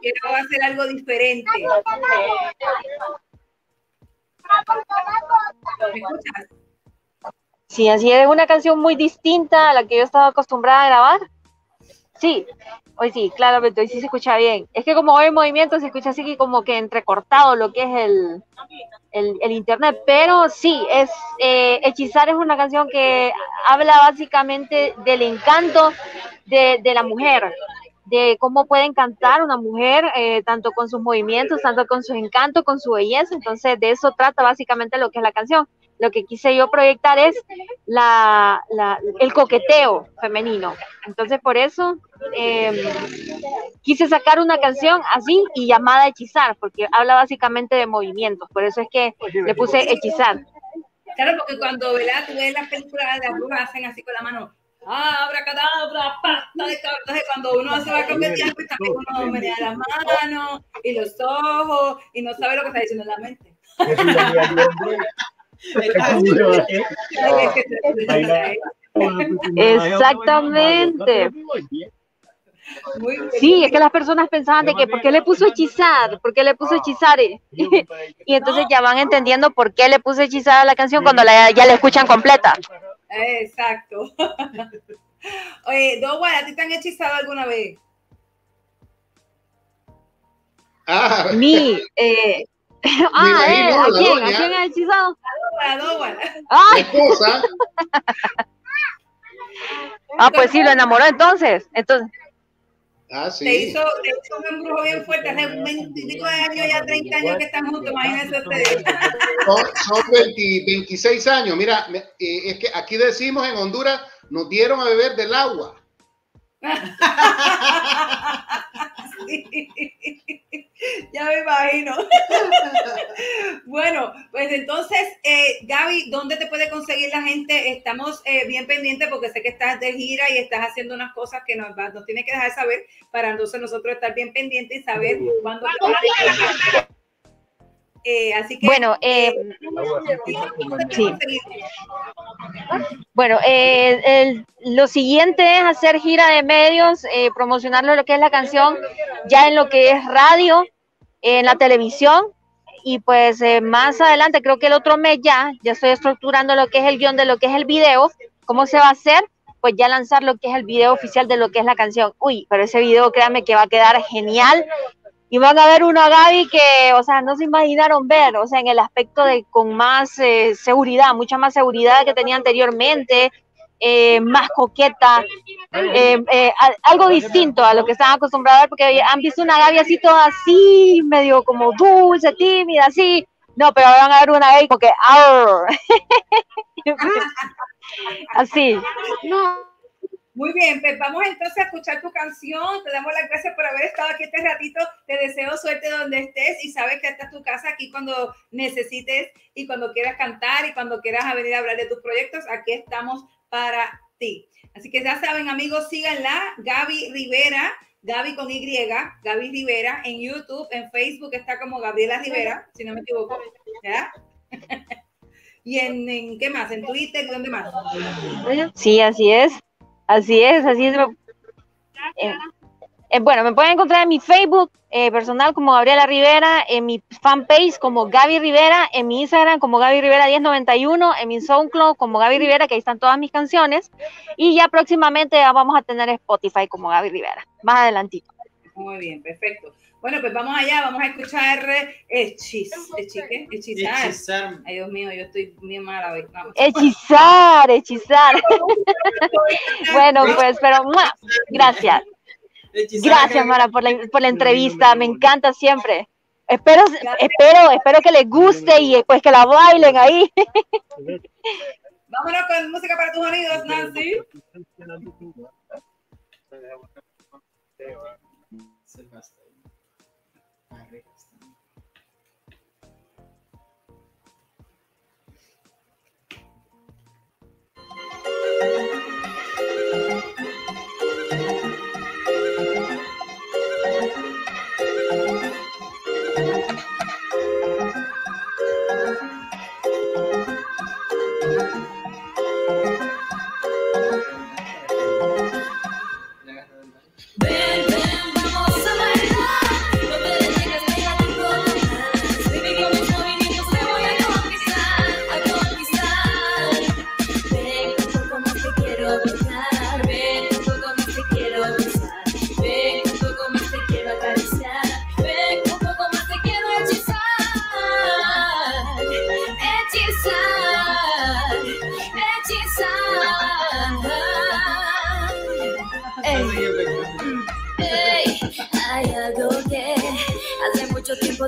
A: quiero hacer algo diferente.
E: ¿Me escuchas? Sí, así es una canción muy distinta a la que yo estaba acostumbrada a grabar. Sí, hoy sí, claramente, hoy sí se escucha bien. Es que como hoy en movimiento se escucha así como que entrecortado lo que es el, el, internet, pero sí, es eh, Hechizar es una canción que habla básicamente del encanto de, de la mujer, de cómo puede encantar una mujer, eh, tanto con sus movimientos, tanto con su encanto, con su belleza. Entonces, de eso trata básicamente lo que es la canción. Lo que quise yo proyectar es la, la el coqueteo femenino. Entonces, por eso eh, quise sacar una canción así y llamada Hechizar, porque habla básicamente de movimientos. Por eso es que le puse Hechizar.
A: Claro, porque cuando ¿verdad? tú ves las películas de las brujas hacen así con la mano, abra cadabra, pasta de cabra. cuando uno se va a cometer, pues también uno menea las manos y los ojos y no sabe lo que está diciendo en la mente.
E: Exactamente. Sí, es que las personas pensaban de que ¿por qué le puso hechizar? ¿Por qué le puso hechizar? y [laughs] entonces ya van entendiendo por qué le puso hechizar a la canción cuando la, ya la escuchan completa.
A: Exacto. [laughs] Oye, Dowell, ¿a ti te han hechizado alguna vez?
E: Ah. Mi, eh, ah, eh, ¿a quién? ¿A quién ha hechizado?
A: A Dowell.
E: Ah. ah, pues sí, lo enamoró entonces. Entonces.
C: Ah, sí.
A: Te hizo, te hizo un embrujo bien fuerte hace 20 y pico de años, ya 30 años que están juntos, imagínense ustedes.
C: Son, son 20 26 años. Mira, me- eh, es que aquí decimos en Honduras, nos dieron a beber del agua.
A: Sí. Ya me imagino. Bueno, pues entonces, eh, Gaby, ¿dónde te puede conseguir la gente? Estamos eh, bien pendientes porque sé que estás de gira y estás haciendo unas cosas que nos, va- nos tiene que dejar saber para entonces nosotros estar bien pendientes y saber cuándo. Eh, así que.
E: Bueno, eh,
A: ¿dónde te puede
E: sí. Bueno, eh, el- lo siguiente es hacer gira de medios, eh, promocionarlo lo que es la canción, ya en lo que es radio, en la televisión, y pues eh, más adelante, creo que el otro mes ya, ya estoy estructurando lo que es el guion de lo que es el video, cómo se va a hacer, pues ya lanzar lo que es el video oficial de lo que es la canción. Uy, pero ese video, créanme que va a quedar genial. Y van a ver una Gaby que, o sea, no se imaginaron ver, o sea, en el aspecto de con más eh, seguridad, mucha más seguridad que tenía anteriormente, eh, más coqueta, eh, eh, algo distinto a lo que estaban acostumbrados a ver, porque han visto una Gaby así toda así, medio como dulce, tímida, así. No, pero van a ver una Gaby como que, "Arr". [laughs]
A: Muy bien, pues vamos entonces a escuchar tu canción. Te damos las gracias por haber estado aquí este ratito. Te deseo suerte donde estés y sabes que esta es tu casa aquí cuando necesites y cuando quieras cantar y cuando quieras venir a hablar de tus proyectos. Aquí estamos para ti. Así que ya saben, amigos, síganla. Gaby Rivera, Gaby con Y, Gaby Rivera en YouTube, en Facebook está como Gabriela Rivera, si no me equivoco. ¿Ya? [laughs] y en, qué más, en Twitter, ¿y ¿dónde más?
E: Sí, así es. Así es, así es. Eh, eh, bueno, me pueden encontrar en mi Facebook eh, personal como Gabriela Rivera, en mi fanpage como Gaby Rivera, en mi Instagram como Gaby Rivera 1091, en mi SoundCloud como Gaby Rivera, que ahí están todas mis canciones. Y ya próximamente vamos a tener Spotify como Gaby Rivera, más adelantito.
A: Muy bien, perfecto. Bueno, pues vamos allá, vamos a escuchar eh, hechis, hechique, hechizar.
B: Hechizar.
A: Ay, Dios mío, yo estoy bien mala hoy. Vamos.
E: Hechizar, hechizar. [laughs] bueno, [laughs] pues, pero ¡mua! gracias.
B: Hechizar.
E: Gracias, Mara, por la, por la entrevista. Me encanta siempre. Espero, espero, espero que les guste y pues que la bailen ahí. [laughs]
A: Vámonos con música para tus oídos, Nancy.
B: Se Le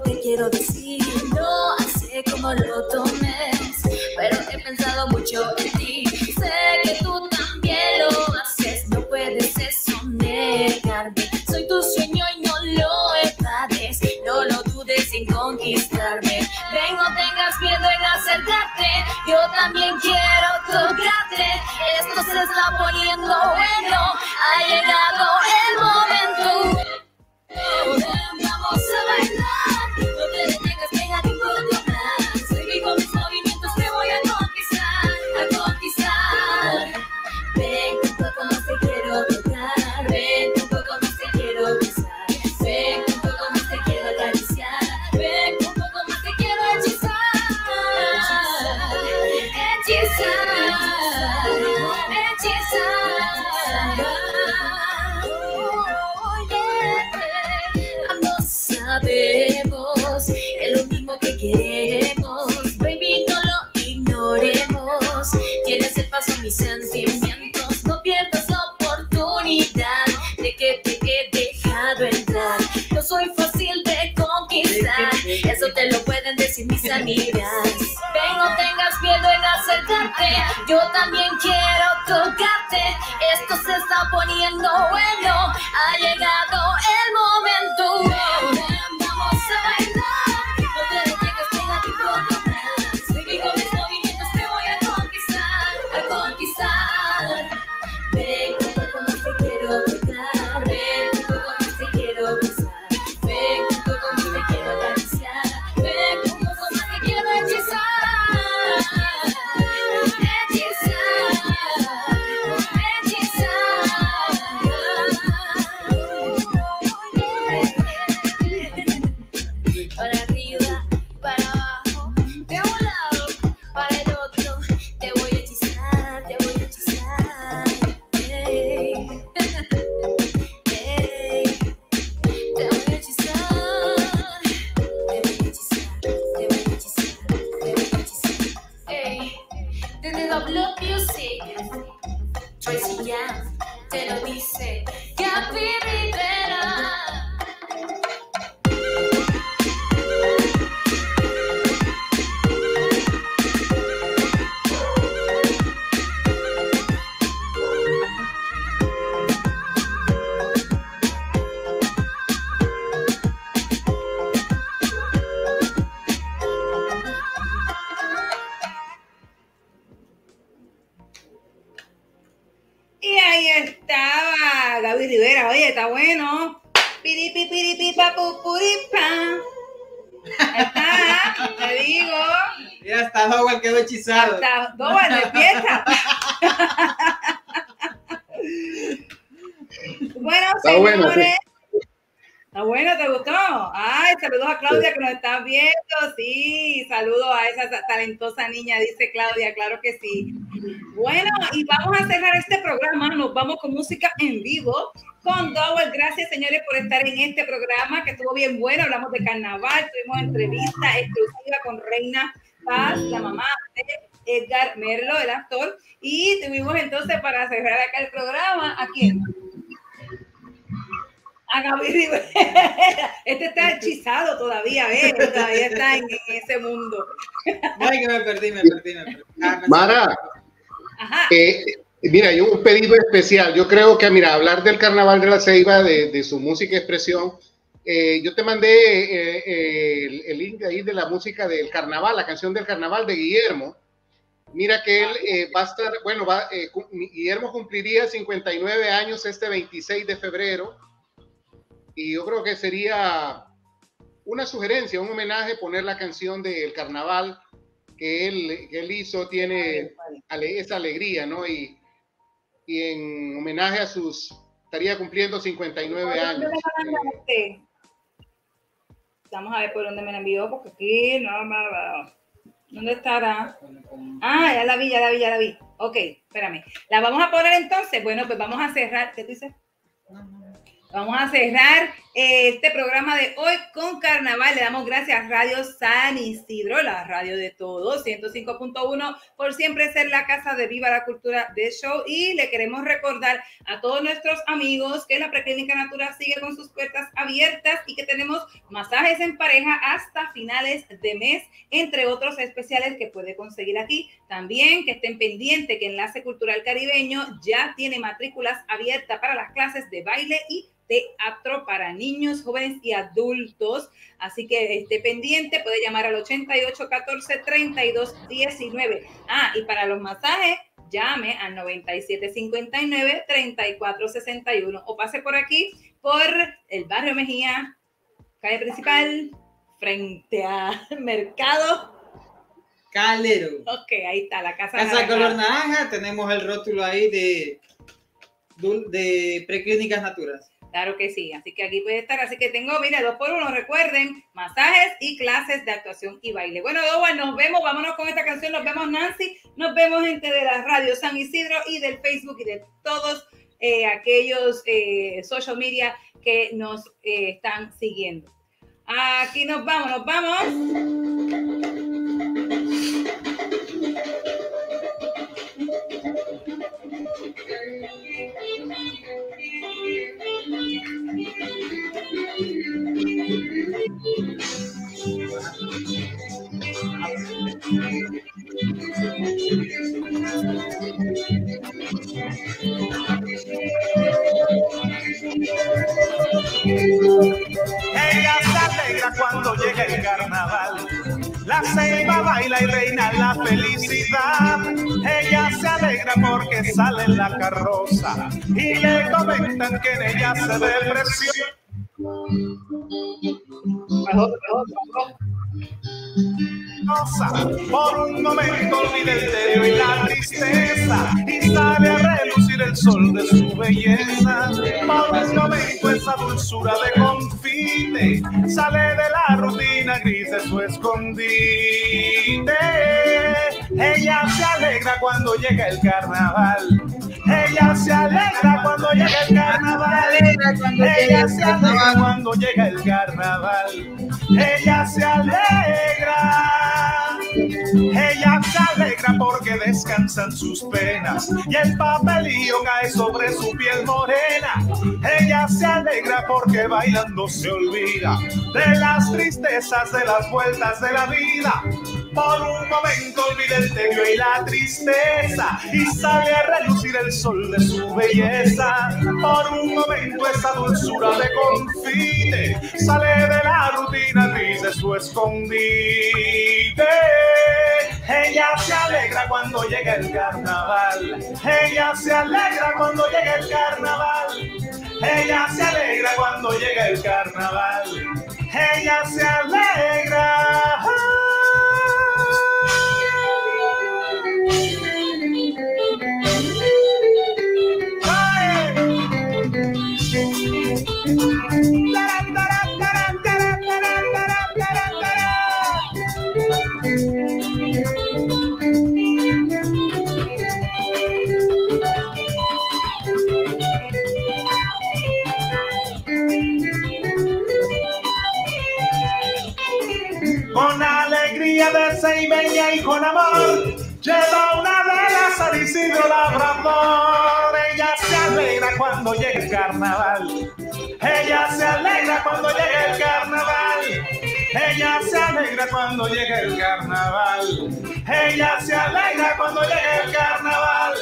F: te quiero decir. No sé cómo lo tomes, pero he pensado mucho en ti. Sé que tú también lo haces, no puedes eso negarme. Soy tu sueño y no lo evades, no lo dudes en conquistarme. Ven, no tengas miedo en acercarte, yo también quiero tocarte. Esto se está poniendo bueno, ha llegado el momento. Amigas. Ven, no tengas miedo en acercarte. Yo también quiero tocarte. Esto se está poniendo bueno. Ha llegado el momento.
A: Bueno, y vamos a cerrar este programa. Nos vamos con música en vivo con Dowell. Gracias, señores, por estar en este programa que estuvo bien bueno. Hablamos de carnaval, tuvimos entrevista exclusiva con Reina Paz, la mamá de Edgar Merlo, el actor. Y tuvimos entonces para cerrar acá el programa, ¿a quién? A Gaby Rivera. Este está hechizado todavía, ¿ves? Todavía está en, en ese mundo.
B: Ay, que me perdí, me perdí, me perdí. Ah, me-
C: Mara,
A: Ajá.
C: eh, mira, hay un pedido especial. Yo creo que, mira, hablar del Carnaval de la Ceiba, de, de su música y expresión, eh, yo te mandé eh, eh, el, el link ahí de la música del Carnaval, la canción del Carnaval de Guillermo. Mira que él eh, va a estar, bueno, va, eh, Guillermo cumpliría 59 años este 26 de febrero. Y yo creo que sería una sugerencia, un homenaje, poner la canción del Carnaval que él, que él hizo, tiene ale- esa alegría, ¿no? Y, y en homenaje a sus, estaría cumpliendo 59 años.
A: ¿Dónde me manda este? Vamos a ver por dónde me la envió, porque aquí no me va. ¿Dónde estará? Ah, ya la vi, ya la vi, ya la vi. Ok, espérame. La vamos a poner entonces. Bueno, pues vamos a cerrar. ¿Qué tú dices? Vamos a cerrar eh, este programa de hoy con carnaval. Le damos gracias a Radio San Isidro, la radio de todos, 105.1, por siempre ser la casa de Viva la Cultura de Show. Y le queremos recordar a todos nuestros amigos que la Preclínica Natura sigue con sus puertas abiertas y que tenemos masajes en pareja hasta finales de mes, entre otros especiales que puede conseguir aquí. También que estén pendientes que Enlace Cultural Caribeño ya tiene matrículas abiertas para las clases de baile y teatro para niños, jóvenes y adultos. Así que esté pendiente, puede llamar al 88 14 32 19. Ah, y para los masajes, llame al 97 59 34 61 o pase por aquí por el barrio Mejía, calle principal, frente al [laughs] mercado.
B: Calero.
A: Ok, ahí está la casa.
B: Casa
A: naranja.
B: color naranja, tenemos el rótulo ahí de, de preclínicas naturas.
A: Claro que sí, así que aquí puede estar. Así que tengo, mire, dos por uno, recuerden, masajes y clases de actuación y baile. Bueno, Dowan, nos vemos, vámonos con esta canción, nos vemos Nancy, nos vemos gente de la radio San Isidro y del Facebook y de todos eh, aquellos eh, social media que nos eh, están siguiendo. Aquí nos vamos, nos vamos.
G: Ella se alegra cuando llega el carnaval. La ceiba baila y reina la felicidad. Ella se alegra porque sale en la carroza y le comentan que en ella se ve Por un momento olvida el tedio y la tristeza y sale a relucir el sol de su belleza. Por un momento esa dulzura de confite sale de la rutina gris de su escondite. Ella se alegra cuando llega el carnaval. Ella se alegra cuando llega el carnaval. Ella se alegra cuando llega el carnaval. Ella se alegra. Ella se alegra porque descansan sus penas y el papelillo cae sobre su piel morena. Ella se alegra porque bailando se olvida de las tristezas, de las vueltas de la vida. Por un momento olvida el tedio y la tristeza y sale a relucir el sol de su belleza. Por un momento esa dulzura de confite sale de la rutina gris de su escondite. Ella se alegra cuando llega el carnaval. Ella se alegra cuando llega el carnaval. Ella se alegra cuando llega el carnaval. Ella se alegra. Y con amor, lleva una vela San Isidro Labrador. Ella se alegra cuando llega el carnaval. Ella se alegra cuando llega el carnaval. Ella se alegra cuando llega el carnaval. Ella se alegra cuando llega el carnaval.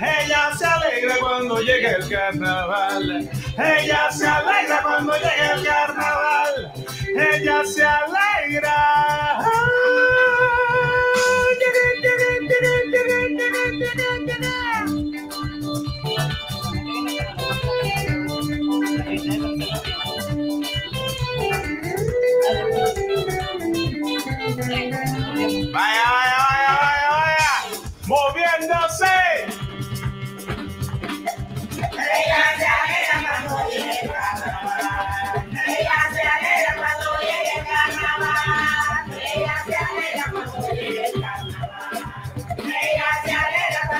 G: Ella se alegra cuando llega el carnaval. Ella se alegra cuando llega el carnaval. Ella se alegra. Vaya, vaya, vaya, vaya, vaya. Moviéndose. Ahora paso, ahora paso. Fantasía. Mala María.
B: Mala
G: Ay, ay, ay, ay.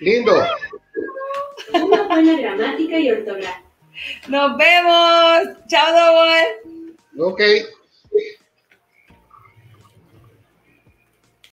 C: Lindo.
F: Una buena gramática y ortografía.
A: Nos vemos. Chao, Dobol.
C: Ok.